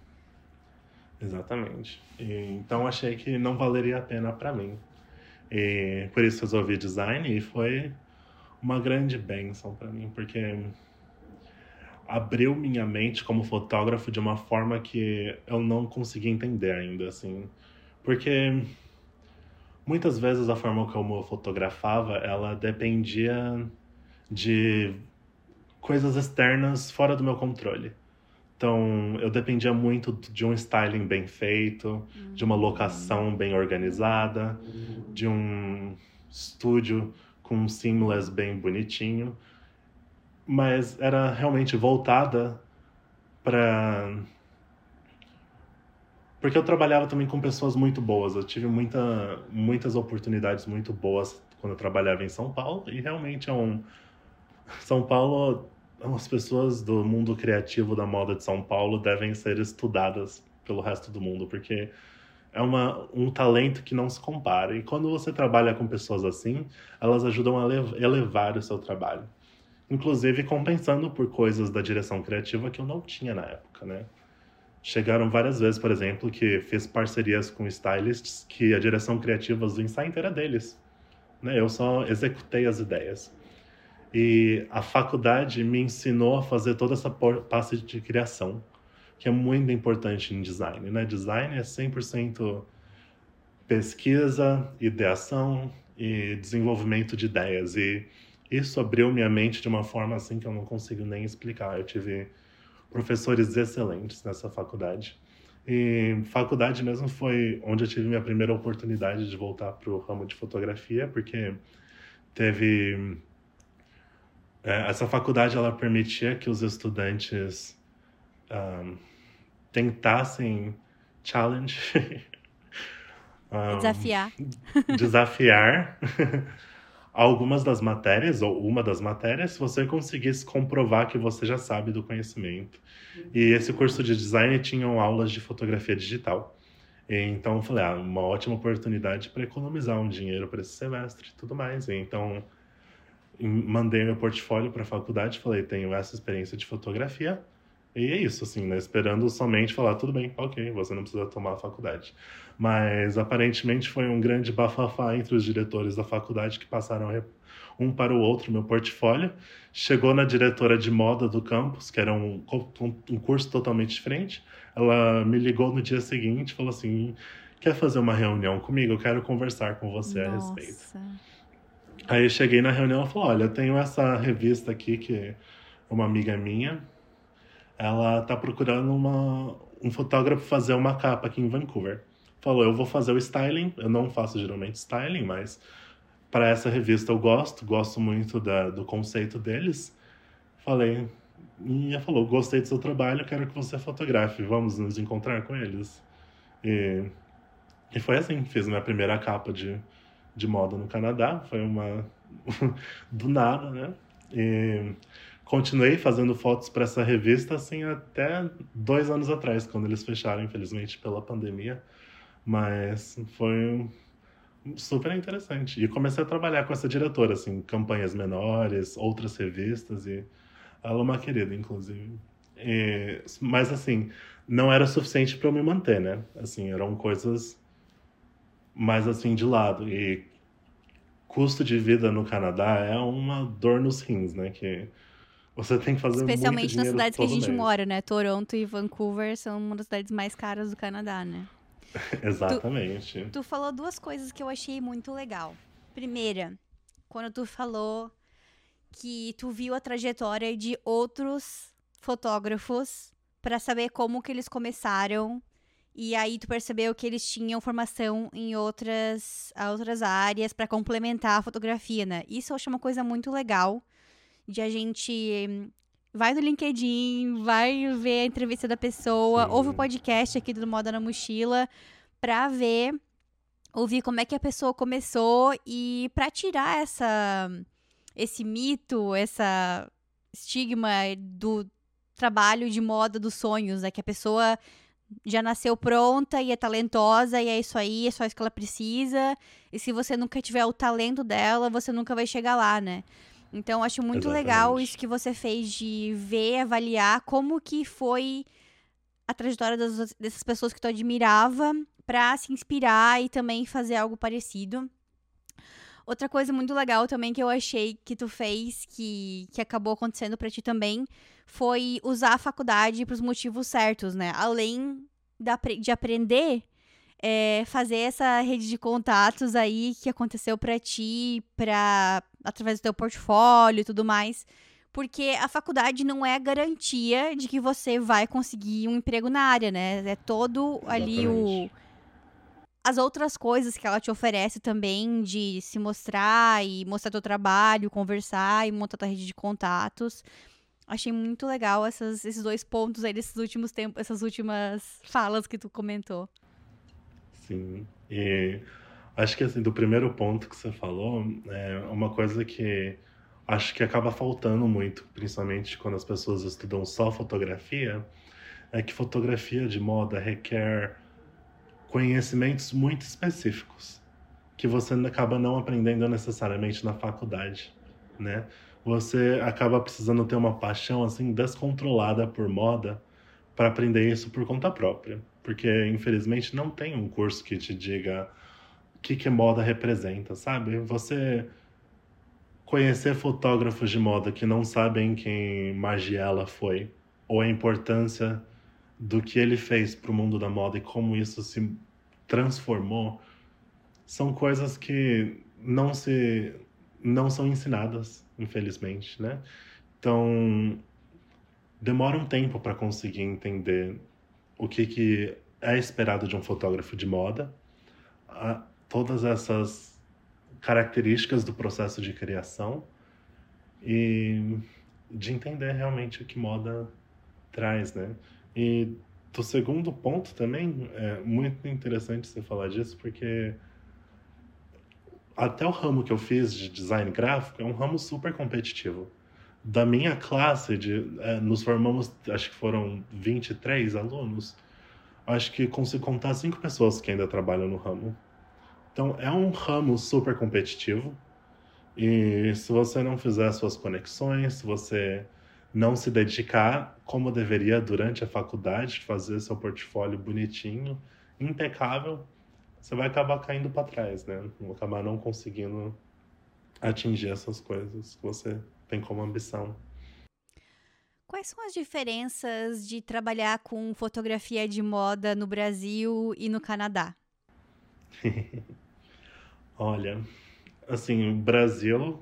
Exatamente. E, então achei que não valeria a pena para mim. E por isso resolvi design e foi uma grande bênção para mim, porque abriu minha mente como fotógrafo de uma forma que eu não conseguia entender ainda, assim. Porque muitas vezes a forma como eu fotografava, ela dependia de coisas externas fora do meu controle. Então, eu dependia muito de um styling bem feito, de uma locação bem organizada, de um estúdio com um seamless bem bonitinho. Mas era realmente voltada para porque eu trabalhava também com pessoas muito boas. Eu tive muita, muitas oportunidades muito boas quando eu trabalhava em São Paulo e realmente é um São Paulo, as pessoas do mundo criativo da moda de São Paulo devem ser estudadas pelo resto do mundo, porque é uma, um talento que não se compara. E quando você trabalha com pessoas assim, elas ajudam a elevar o seu trabalho. Inclusive compensando por coisas da direção criativa que eu não tinha na época, né? Chegaram várias vezes, por exemplo, que fiz parcerias com stylists que a direção criativa do Insight era deles. Né? Eu só executei as ideias. E a faculdade me ensinou a fazer toda essa parte de criação, que é muito importante em design. Né? Design é 100% pesquisa, ideação e desenvolvimento de ideias. E isso abriu minha mente de uma forma assim que eu não consigo nem explicar. Eu tive professores excelentes nessa faculdade. E faculdade mesmo foi onde eu tive minha primeira oportunidade de voltar para o ramo de fotografia, porque teve é, essa faculdade ela permitia que os estudantes um, tentassem challenge um, desafiar desafiar algumas das matérias, ou uma das matérias, se você conseguisse comprovar que você já sabe do conhecimento. E esse curso de design tinha aulas de fotografia digital. então eu falei, ah, uma ótima oportunidade para economizar um dinheiro para esse semestre e tudo mais. Então mandei meu portfólio para a faculdade, falei, tenho essa experiência de fotografia. E é isso, assim, né? Esperando somente falar, tudo bem, ok, você não precisa tomar a faculdade. Mas aparentemente foi um grande bafafá entre os diretores da faculdade que passaram um para o outro meu portfólio. Chegou na diretora de moda do campus, que era um, um curso totalmente diferente. Ela me ligou no dia seguinte e falou assim: quer fazer uma reunião comigo? Eu quero conversar com você Nossa. a respeito. Aí eu cheguei na reunião e falei: olha, eu tenho essa revista aqui que uma amiga minha, ela tá procurando uma, um fotógrafo fazer uma capa aqui em Vancouver falou: eu vou fazer o styling. Eu não faço geralmente styling, mas para essa revista eu gosto, gosto muito da, do conceito deles. Falei, e ela falou: gostei do seu trabalho, quero que você fotografe, vamos nos encontrar com eles. E, e foi assim: fiz minha primeira capa de, de moda no Canadá. Foi uma. do nada, né? E continuei fazendo fotos para essa revista assim até dois anos atrás, quando eles fecharam, infelizmente, pela pandemia. Mas foi super interessante. E comecei a trabalhar com essa diretora, assim, campanhas menores, outras revistas, e ela é uma querida, inclusive. E, mas, assim, não era suficiente para eu me manter, né? Assim, eram coisas mais, assim, de lado. E custo de vida no Canadá é uma dor nos rins, né? Que você tem que fazer Especialmente nas cidades que a gente mês. mora, né? Toronto e Vancouver são uma das cidades mais caras do Canadá, né? Exatamente. Tu, tu, falou duas coisas que eu achei muito legal. Primeira, quando tu falou que tu viu a trajetória de outros fotógrafos para saber como que eles começaram e aí tu percebeu que eles tinham formação em outras, outras áreas para complementar a fotografia, né? Isso eu acho uma coisa muito legal de a gente vai no LinkedIn, vai ver a entrevista da pessoa, Sim. ouve o podcast aqui do Moda na Mochila pra ver, ouvir como é que a pessoa começou e pra tirar essa esse mito, essa estigma do trabalho de moda dos sonhos, né? Que a pessoa já nasceu pronta e é talentosa e é isso aí, é só isso que ela precisa. E se você nunca tiver o talento dela, você nunca vai chegar lá, né? Então, acho muito Exatamente. legal isso que você fez de ver, avaliar como que foi a trajetória das, dessas pessoas que tu admirava para se inspirar e também fazer algo parecido. Outra coisa muito legal também que eu achei que tu fez, que, que acabou acontecendo para ti também, foi usar a faculdade para os motivos certos, né? Além da, de aprender é, fazer essa rede de contatos aí que aconteceu para ti, para através do teu portfólio e tudo mais, porque a faculdade não é garantia de que você vai conseguir um emprego na área, né? É todo ali Exatamente. o as outras coisas que ela te oferece também de se mostrar e mostrar teu trabalho, conversar e montar tua rede de contatos. Achei muito legal essas, esses dois pontos aí desses últimos tempos, essas últimas falas que tu comentou. Sim. E acho que assim, do primeiro ponto que você falou, é uma coisa que acho que acaba faltando muito, principalmente quando as pessoas estudam só fotografia, é que fotografia de moda requer conhecimentos muito específicos que você acaba não aprendendo necessariamente na faculdade, né? Você acaba precisando ter uma paixão assim descontrolada por moda para aprender isso por conta própria, porque infelizmente não tem um curso que te diga o que que moda representa, sabe? Você conhecer fotógrafos de moda que não sabem quem Margiela foi ou a importância do que ele fez para o mundo da moda e como isso se transformou são coisas que não se não são ensinadas, infelizmente, né? Então demora um tempo para conseguir entender o que que é esperado de um fotógrafo de moda, a, todas essas características do processo de criação e de entender realmente o que moda traz, né? E do segundo ponto também é muito interessante você falar disso porque até o ramo que eu fiz de design gráfico é um ramo super competitivo. Da minha classe, de, é, nos formamos, acho que foram 23 alunos, acho que consigo contar cinco pessoas que ainda trabalham no ramo. Então, é um ramo super competitivo. E se você não fizer suas conexões, se você não se dedicar como deveria durante a faculdade, fazer seu portfólio bonitinho, impecável, você vai acabar caindo para trás, né? Vai acabar não conseguindo atingir essas coisas que você tem como ambição. Quais são as diferenças de trabalhar com fotografia de moda no Brasil e no Canadá? Olha, assim, o Brasil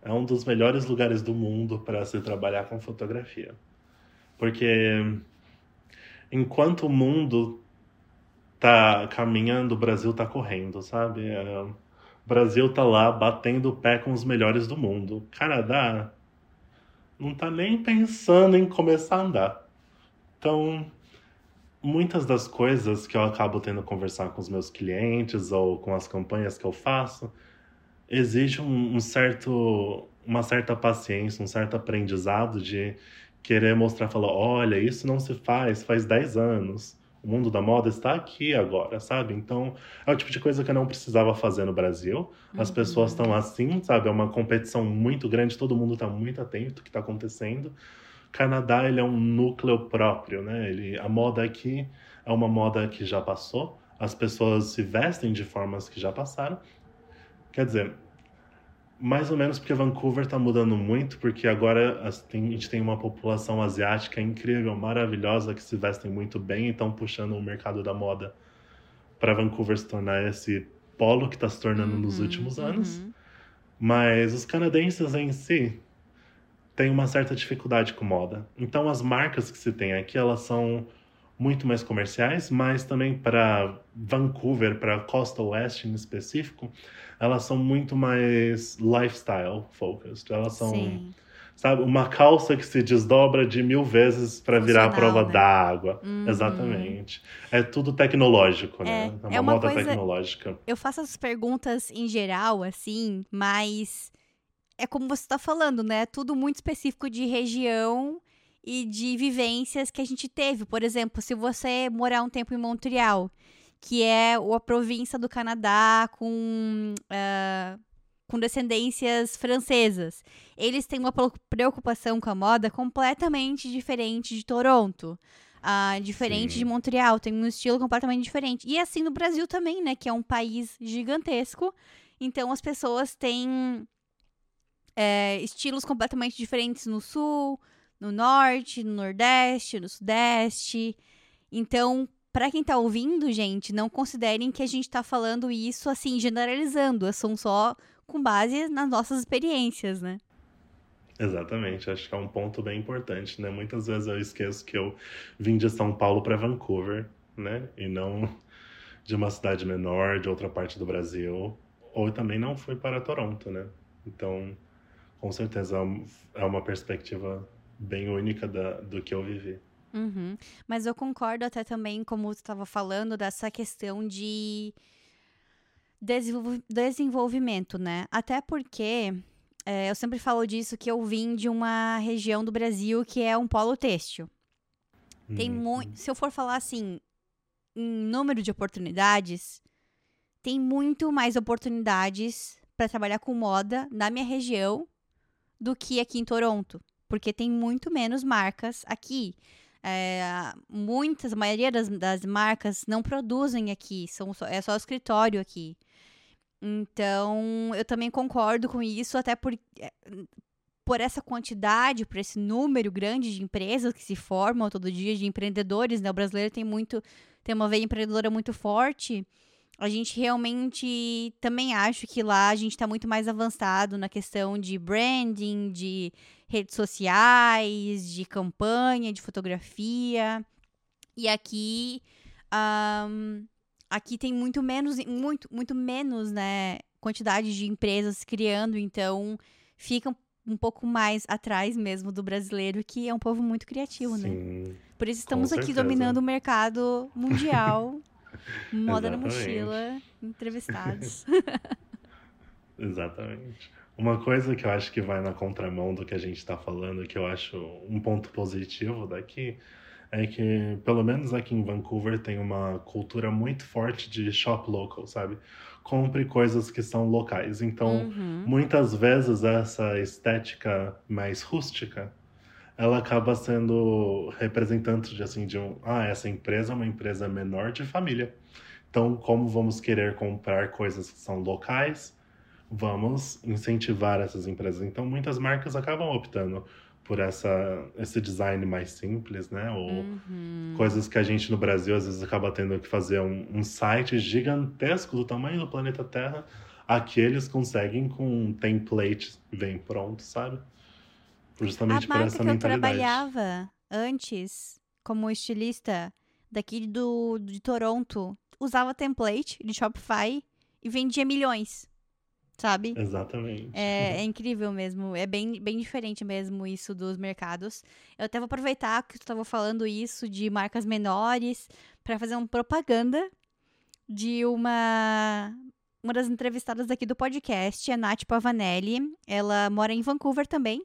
é um dos melhores lugares do mundo para se trabalhar com fotografia. Porque enquanto o mundo tá caminhando, o Brasil tá correndo, sabe? É, o Brasil tá lá batendo o pé com os melhores do mundo. Canadá não tá nem pensando em começar a andar. Então, muitas das coisas que eu acabo tendo conversar com os meus clientes ou com as campanhas que eu faço exige um, um certo uma certa paciência, um certo aprendizado de querer mostrar, falar, olha, isso não se faz, faz 10 anos o mundo da moda está aqui agora, sabe? Então, é o tipo de coisa que eu não precisava fazer no Brasil. As uhum. pessoas estão assim, sabe? É uma competição muito grande, todo mundo está muito atento ao que está acontecendo. Canadá, ele é um núcleo próprio, né? Ele, a moda aqui é uma moda que já passou. As pessoas se vestem de formas que já passaram. Quer dizer, mais ou menos porque Vancouver está mudando muito, porque agora a gente tem uma população asiática incrível, maravilhosa, que se vestem muito bem e estão puxando o mercado da moda para Vancouver se tornar esse polo que está se tornando uhum, nos últimos uhum. anos. Mas os canadenses em si têm uma certa dificuldade com moda. Então as marcas que se tem aqui, elas são muito mais comerciais, mas também para Vancouver, para costa oeste em específico, elas são muito mais lifestyle focused. Elas são, Sim. sabe, uma calça que se desdobra de mil vezes para virar a prova né? d'água. Uhum. Exatamente. É tudo tecnológico, né? é? É uma, é uma moda coisa... tecnológica. Eu faço as perguntas em geral, assim, mas é como você está falando, né? Tudo muito específico de região e de vivências que a gente teve. Por exemplo, se você morar um tempo em Montreal, que é a província do Canadá com, uh, com descendências francesas, eles têm uma preocupação com a moda completamente diferente de Toronto. Uh, diferente Sim. de Montreal, tem um estilo completamente diferente. E assim no Brasil também, né? Que é um país gigantesco. Então as pessoas têm é, estilos completamente diferentes no sul, no norte, no nordeste, no sudeste. Então, para quem tá ouvindo, gente, não considerem que a gente tá falando isso assim, generalizando. São só com base nas nossas experiências, né? Exatamente, acho que é um ponto bem importante, né? Muitas vezes eu esqueço que eu vim de São Paulo para Vancouver, né? E não de uma cidade menor, de outra parte do Brasil, ou também não fui para Toronto, né? Então, com certeza é uma perspectiva bem única da, do que eu vivi. Uhum. Mas eu concordo até também, como você estava falando, dessa questão de desenvolvimento, né? Até porque é, eu sempre falo disso que eu vim de uma região do Brasil que é um polo têxtil. Tem Uhum. muito. Se eu for falar assim, em número de oportunidades, tem muito mais oportunidades para trabalhar com moda na minha região do que aqui em Toronto. Porque tem muito menos marcas aqui. É, muitas, a maioria das, das marcas não produzem aqui, são só- é só escritório aqui. Então, eu também concordo com isso, até por, é, por essa quantidade, por esse número grande de empresas que se formam todo dia, de empreendedores, né? O brasileiro tem muito, tem uma veia empreendedora muito forte. A gente realmente também acho que lá a gente está muito mais avançado na questão de branding, de redes sociais, de campanha, de fotografia. E aqui, ahn, aqui tem muito menos, muito, muito menos, né, quantidade de empresas criando, então fica um pouco mais atrás mesmo do brasileiro, que é um povo muito criativo, né? Sim. Por isso estamos aqui dominando o mercado mundial. Moda na mochila, entrevistados. Exatamente. Uma coisa que eu acho que vai na contramão do que a gente está falando, que eu acho um ponto positivo daqui, é que, pelo menos aqui em Vancouver, tem uma cultura muito forte de shop local, sabe? Compre coisas que são locais. Então, Uhum. muitas vezes essa estética mais rústica, ela acaba sendo representante de assim de um, ah, essa empresa é uma empresa menor de família. Então, como vamos querer comprar coisas que são locais, vamos incentivar essas empresas. Então, muitas marcas acabam optando por essa esse design mais simples, né? Ou Uhum. coisas que a gente no Brasil às vezes acaba tendo que fazer um, um site gigantesco do tamanho do planeta Terra. Aqui eles conseguem com um template vem pronto, sabe? Justamente A por marca essa que eu mentalidade. trabalhava antes, como estilista, daqui do, de Toronto, usava template de Shopify e vendia milhões, sabe? Exatamente. É, é incrível mesmo, é bem, bem diferente mesmo isso dos mercados. Eu até vou aproveitar que tu estava falando isso de marcas menores para fazer uma propaganda de uma uma das entrevistadas aqui do podcast, a Nath Pavanelli. Ela mora em Vancouver também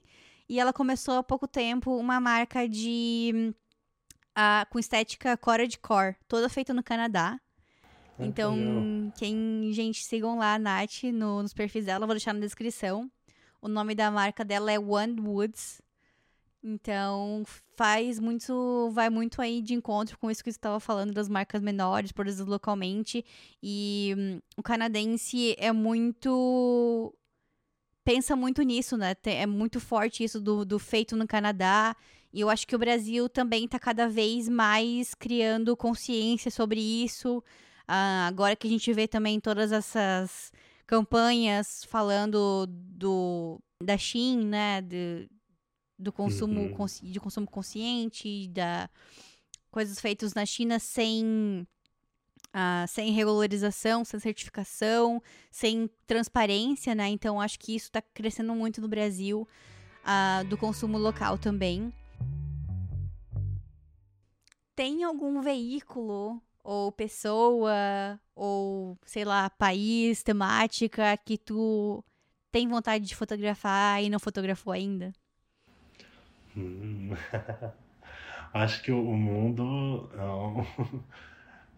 e ela começou há pouco tempo uma marca de ah, com estética corecore, toda feita no Canadá. Ah, Então, legal. quem, gente, sigam lá a Nath no- nos perfis dela, vou deixar na descrição. O nome da marca dela é One Woods. Então, faz muito, vai muito aí de encontro com isso que você estava falando das marcas menores, produzidas localmente. E hum, o canadense é muito. Pensa muito nisso, né? É muito forte isso do, do feito no Canadá. E eu acho que o Brasil também está cada vez mais criando consciência sobre isso. Ah, agora que a gente vê também todas essas campanhas falando do da Shein, né, de, do consumo Uhum. consci- de consumo consciente, da coisas feitas na China sem ah, sem regularização, sem certificação, sem transparência, né? Então acho que isso está crescendo muito no Brasil, ah, do consumo local também. Tem algum veículo ou pessoa ou sei lá país, temática que tu tem vontade de fotografar e não fotografou ainda? Hum. Acho que o mundo é um,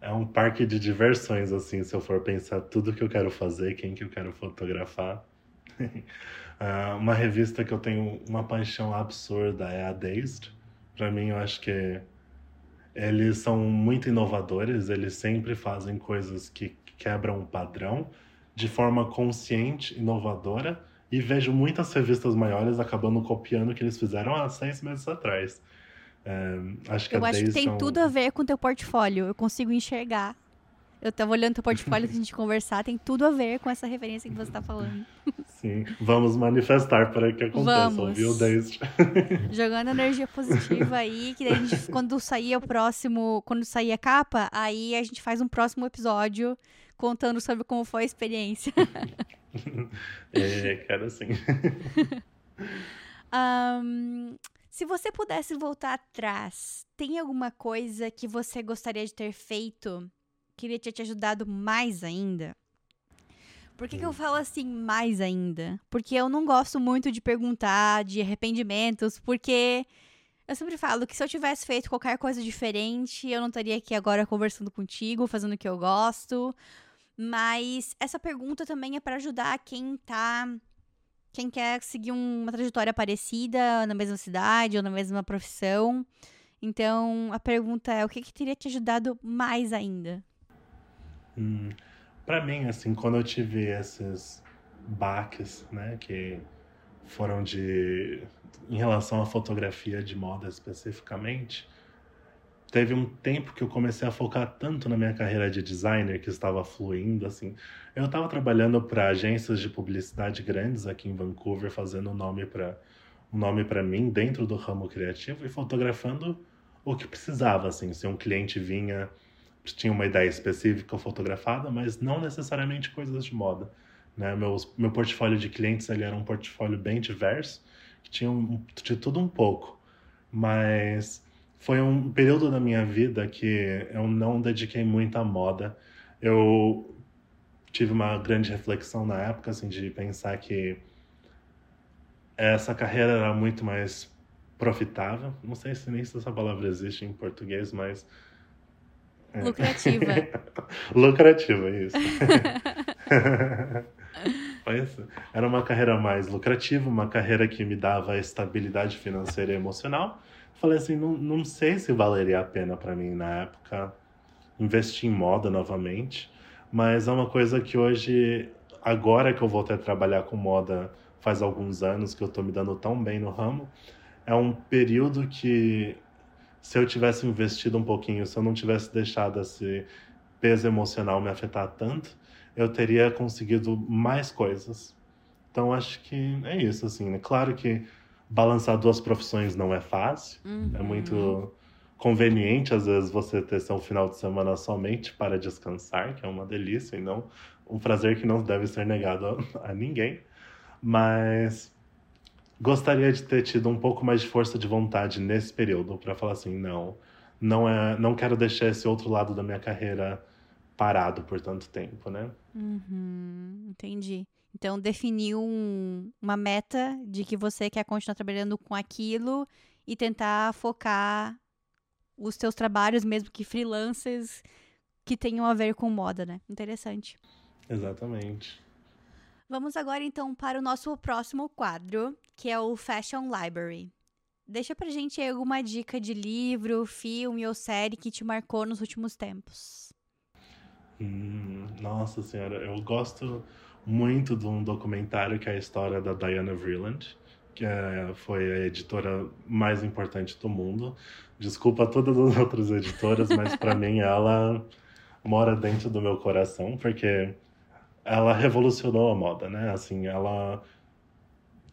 é um parque de diversões, assim, se eu for pensar tudo que eu quero fazer, quem que eu quero fotografar. Ah, uma revista que eu tenho uma paixão absurda é a Dazed. Para mim, eu acho que eles são muito inovadores, eles sempre fazem coisas que quebram o padrão de forma consciente, inovadora, e vejo muitas revistas maiores acabando copiando o que eles fizeram há seis meses atrás. É, acho que Eu acho que tem é um- tudo a ver com teu portfólio. Eu consigo enxergar. Eu tava olhando teu portfólio antes de conversar, tem tudo a ver com essa referência que você tá falando. Sim, vamos manifestar para que aconteça, Vamos. viu? Jogando energia positiva aí, que daí a gente, quando sair o próximo, quando sair a capa, aí a gente faz um próximo episódio contando sobre como foi a experiência. É, quero sim. Ahn, Se você pudesse voltar atrás, tem alguma coisa que você gostaria de ter feito que iria ter te ajudado mais ainda? Por que, que eu falo assim mais ainda? Porque eu não gosto muito de perguntar de arrependimentos, porque eu sempre falo que se eu tivesse feito qualquer coisa diferente, eu não estaria aqui agora conversando contigo, fazendo o que eu gosto. Mas essa pergunta também é para ajudar quem tá quem quer seguir uma trajetória parecida na mesma cidade ou na mesma profissão. Então, a pergunta é: o que, que teria te ajudado mais ainda? Hum, para mim, assim, quando eu tive esses baques, né, que foram de em relação à fotografia de moda especificamente, teve um tempo que eu comecei a focar tanto na minha carreira de designer que estava fluindo assim. Eu estava trabalhando para agências de publicidade grandes aqui em Vancouver, fazendo nome para um nome para mim dentro do ramo criativo e fotografando o que precisava assim. Se um cliente vinha tinha uma ideia específica fotografada, mas não necessariamente coisas de moda. Né? Meu, meu portfólio de clientes ele era um portfólio bem diverso, que tinha um, de tudo um pouco. Mas foi um período da minha vida que eu não dediquei muito à moda. Eu tive uma grande reflexão na época, assim, de pensar que essa carreira era muito mais profitável. Não sei se nem se essa palavra existe em português, mas é. Lucrativa. Lucrativa, isso. Era uma carreira mais lucrativa, uma carreira que me dava estabilidade financeira e emocional. Falei assim, não, não sei se valeria a pena para mim na época investir em moda novamente, mas é uma coisa que hoje, agora que eu voltei a trabalhar com moda faz alguns anos que eu tô me dando tão bem no ramo, é um período que se eu tivesse investido um pouquinho, se eu não tivesse deixado esse peso emocional me afetar tanto, eu teria conseguido mais coisas. Então acho que é isso, assim. Né? Claro que balançar duas profissões não é fácil, uhum. é muito conveniente às vezes você ter seu final de semana somente para descansar, que é uma delícia e não um prazer que não deve ser negado a, a ninguém. Mas gostaria de ter tido um pouco mais de força de vontade nesse período para falar assim, não, não é, não quero deixar esse outro lado da minha carreira parado por tanto tempo, né? Uhum, entendi. Então definiu um, uma meta de que você quer continuar trabalhando com aquilo e tentar focar os teus trabalhos, mesmo que freelancers, que tenham a ver com moda, né? Interessante. Exatamente. Vamos agora então para o nosso próximo quadro, que é o Fashion Library. Deixa pra gente aí alguma dica de livro, filme ou série que te marcou nos últimos tempos. Hum, nossa senhora, eu gosto muito de um documentário que é a história da Diana Vreeland, que é, foi a editora mais importante do mundo. Desculpa todas as outras editoras, mas para mim ela mora dentro do meu coração, porque ela revolucionou a moda, né? Assim, ela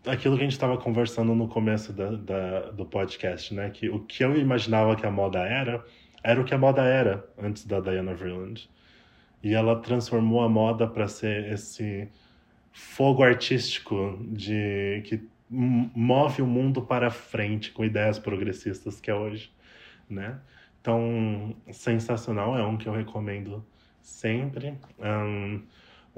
aquilo que a gente estava conversando no começo da, da, do podcast, né? Que o que eu imaginava que a moda era, era o que a moda era antes da Diana Vreeland. E ela transformou a moda para ser esse fogo artístico de que move o mundo para frente com ideias progressistas que é hoje, né? Então, sensacional, é um que eu recomendo sempre. Um,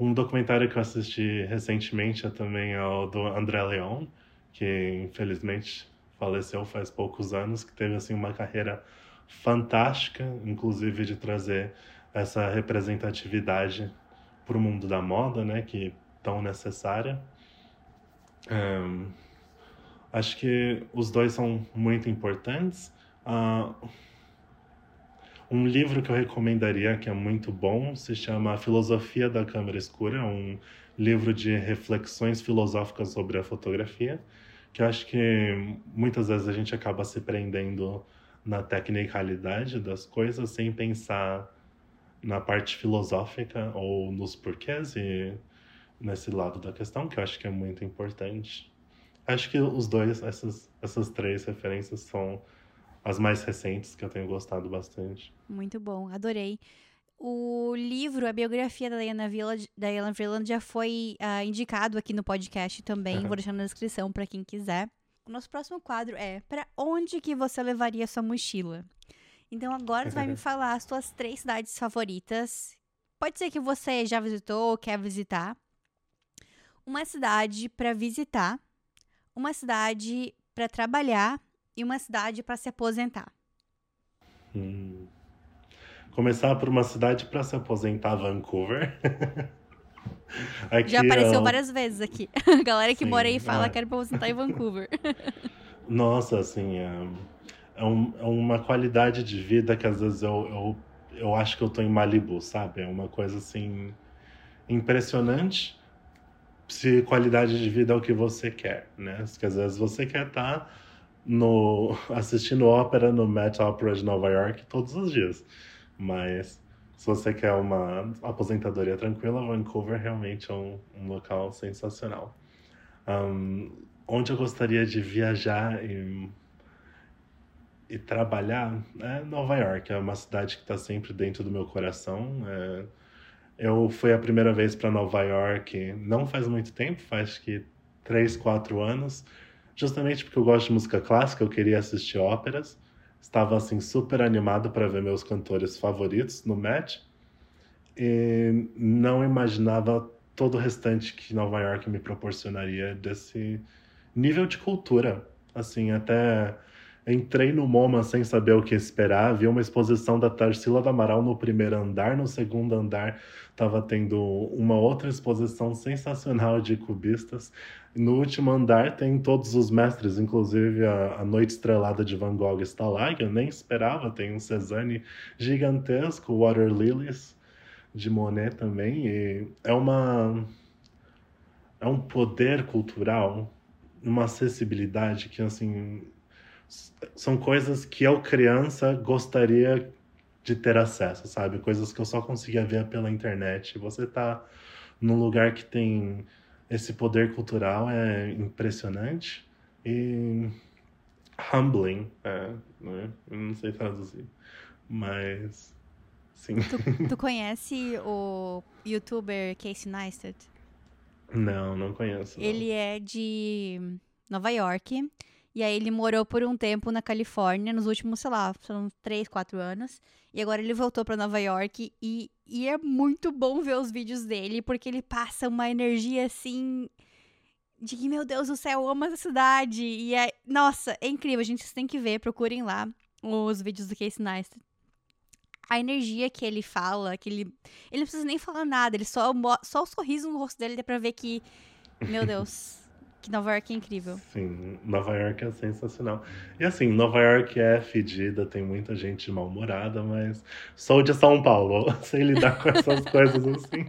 um documentário que eu assisti recentemente é também é o do André Leon, que infelizmente faleceu faz poucos anos, que teve assim uma carreira fantástica, inclusive de trazer essa representatividade para o mundo da moda, né, que tão necessária. Um, acho que os dois são muito importantes. Uh, um livro que eu recomendaria, que é muito bom, se chama Filosofia da Câmera Escura, um livro de reflexões filosóficas sobre a fotografia, que eu acho que muitas vezes a gente acaba se prendendo na tecnicalidade das coisas sem pensar na parte filosófica ou nos porquês e nesse lado da questão, que eu acho que é muito importante. Acho que os dois, essas, essas três referências são as mais recentes que eu tenho gostado bastante. Muito bom, adorei. O livro, a biografia da Diana Village, da já foi uh, indicado aqui no podcast também. Vou deixar na descrição para quem quiser. O nosso próximo quadro é para onde que você levaria sua mochila? Então agora você vai me falar as suas três cidades favoritas. Pode ser que você já visitou ou quer visitar. Uma cidade para visitar, uma cidade para trabalhar e uma cidade para se aposentar. Hum. Começar por uma cidade para se aposentar, Vancouver. aqui Já apareceu é um... várias vezes aqui. A galera que Sim, mora aí fala que quero aposentar em Vancouver. Nossa, assim, é, é, um, é, uma qualidade de vida que às vezes eu, eu, eu acho que eu tô em Malibu, sabe? É uma coisa assim impressionante se qualidade de vida é o que você quer, né? Porque às vezes você quer estar tá no assistindo ópera no Met Opera de Nova York todos os dias. Mas se você quer uma aposentadoria tranquila, Vancouver realmente é um, um local sensacional. Um, onde eu gostaria de viajar e, e trabalhar é Nova York. É uma cidade que está sempre dentro do meu coração. É, eu fui a primeira vez para Nova York não faz muito tempo, faz que três, quatro anos, justamente porque eu gosto de música clássica, eu queria assistir óperas. Estava assim super animado para ver meus cantores favoritos no Met e não imaginava todo o restante que Nova York me proporcionaria desse nível de cultura. Assim, até Entrei no MoMA sem saber o que esperar, vi uma exposição da Tarsila do Amaral no primeiro andar, no segundo andar estava tendo uma outra exposição sensacional de cubistas. No último andar tem todos os mestres, inclusive a, a Noite Estrelada de Van Gogh está lá, eu nem esperava, tem um Cezanne gigantesco, Water Lilies de Monet também, e é uma é um poder cultural, uma acessibilidade que assim são coisas que eu, criança, gostaria de ter acesso, sabe? Coisas que eu só conseguia ver pela internet. Você tá num lugar que tem esse poder cultural é impressionante e humbling, é, né? Eu não sei traduzir, mas sim. Tu, tu conhece o youtuber Casey Neistat? Não, não conheço. Não. Ele é de Nova York e aí ele morou por um tempo na Califórnia, nos últimos, sei lá, são três, quatro anos. E agora ele voltou para Nova York e, e é muito bom ver os vídeos dele, porque ele passa uma energia assim de que, meu Deus do céu, eu amo essa cidade. E é, nossa, é incrível, a gente tem que ver, procurem lá os vídeos do Casey Neistat. A energia que ele fala, que ele. Ele não precisa nem falar nada, ele só, só o sorriso no rosto dele dá pra ver que. Meu Deus. Que Nova York é incrível. Sim, Nova York é sensacional. E assim, Nova York é fedida, tem muita gente mal-humorada, mas sou de São Paulo, sei lidar com essas coisas assim.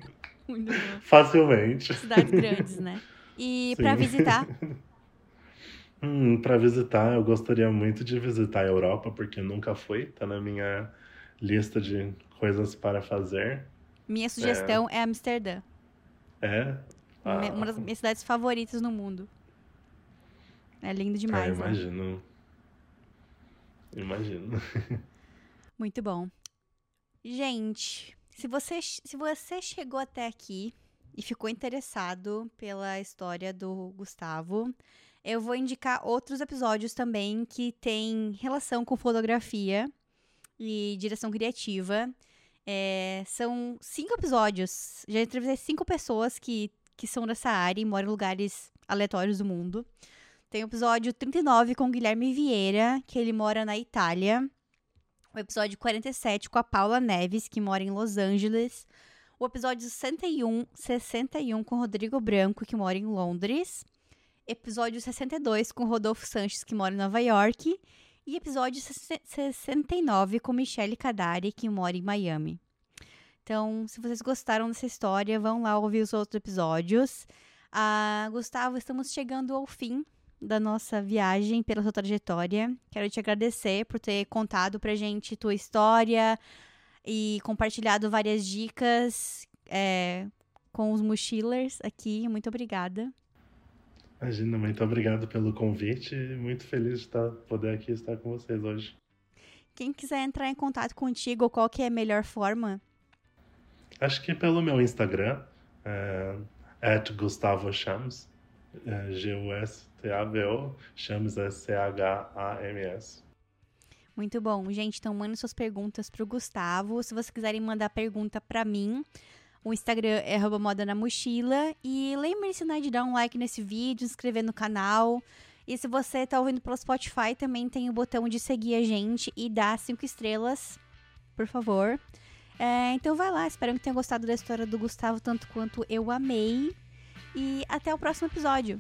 Muito bom. Facilmente. Cidades grandes, né? E para visitar? hum, para visitar, eu gostaria muito de visitar a Europa, porque nunca fui, tá na minha lista de coisas para fazer. Minha sugestão é, é Amsterdã. É? Ah. Uma das minhas cidades favoritas no mundo. É lindo demais. Ah, imagino. Né? Imagino. Muito bom. Gente, se você, se você chegou até aqui e ficou interessado pela história do Gustavo, eu vou indicar outros episódios também que têm relação com fotografia e direção criativa. É, são cinco episódios. Já entrevistei cinco pessoas que que são dessa área e moram em lugares aleatórios do mundo. Tem o episódio 39 com o Guilherme Vieira, que ele mora na Itália. O episódio 47 com a Paula Neves, que mora em Los Angeles. O episódio 61, 61 com o Rodrigo Branco, que mora em Londres. Episódio 62 com o Rodolfo Sanches, que mora em Nova York. E episódio 69 com Michelle Cadari, que mora em Miami. Então, se vocês gostaram dessa história, vão lá ouvir os outros episódios. Ah, Gustavo, estamos chegando ao fim da nossa viagem pela sua trajetória. Quero te agradecer por ter contado pra gente tua história e compartilhado várias dicas é, com os mochilers aqui. Muito obrigada. Imagina, muito obrigado pelo convite. Muito feliz de estar, poder aqui estar com vocês hoje. Quem quiser entrar em contato contigo, qual que é a melhor forma? Acho que pelo meu Instagram, é, Gustavo Chams. é, G-U-S-T-A-V-O, Chams é C-H-A-M-S. Muito bom. Gente, então mandem suas perguntas pro Gustavo. Se vocês quiserem mandar pergunta para mim, o Instagram é moda na mochila. E lembre-se né, de dar um like nesse vídeo, inscrever no canal. E se você tá ouvindo pelo Spotify, também tem o botão de seguir a gente e dar cinco estrelas, por favor. É, então vai lá, espero que tenha gostado da história do Gustavo tanto quanto eu amei. E até o próximo episódio.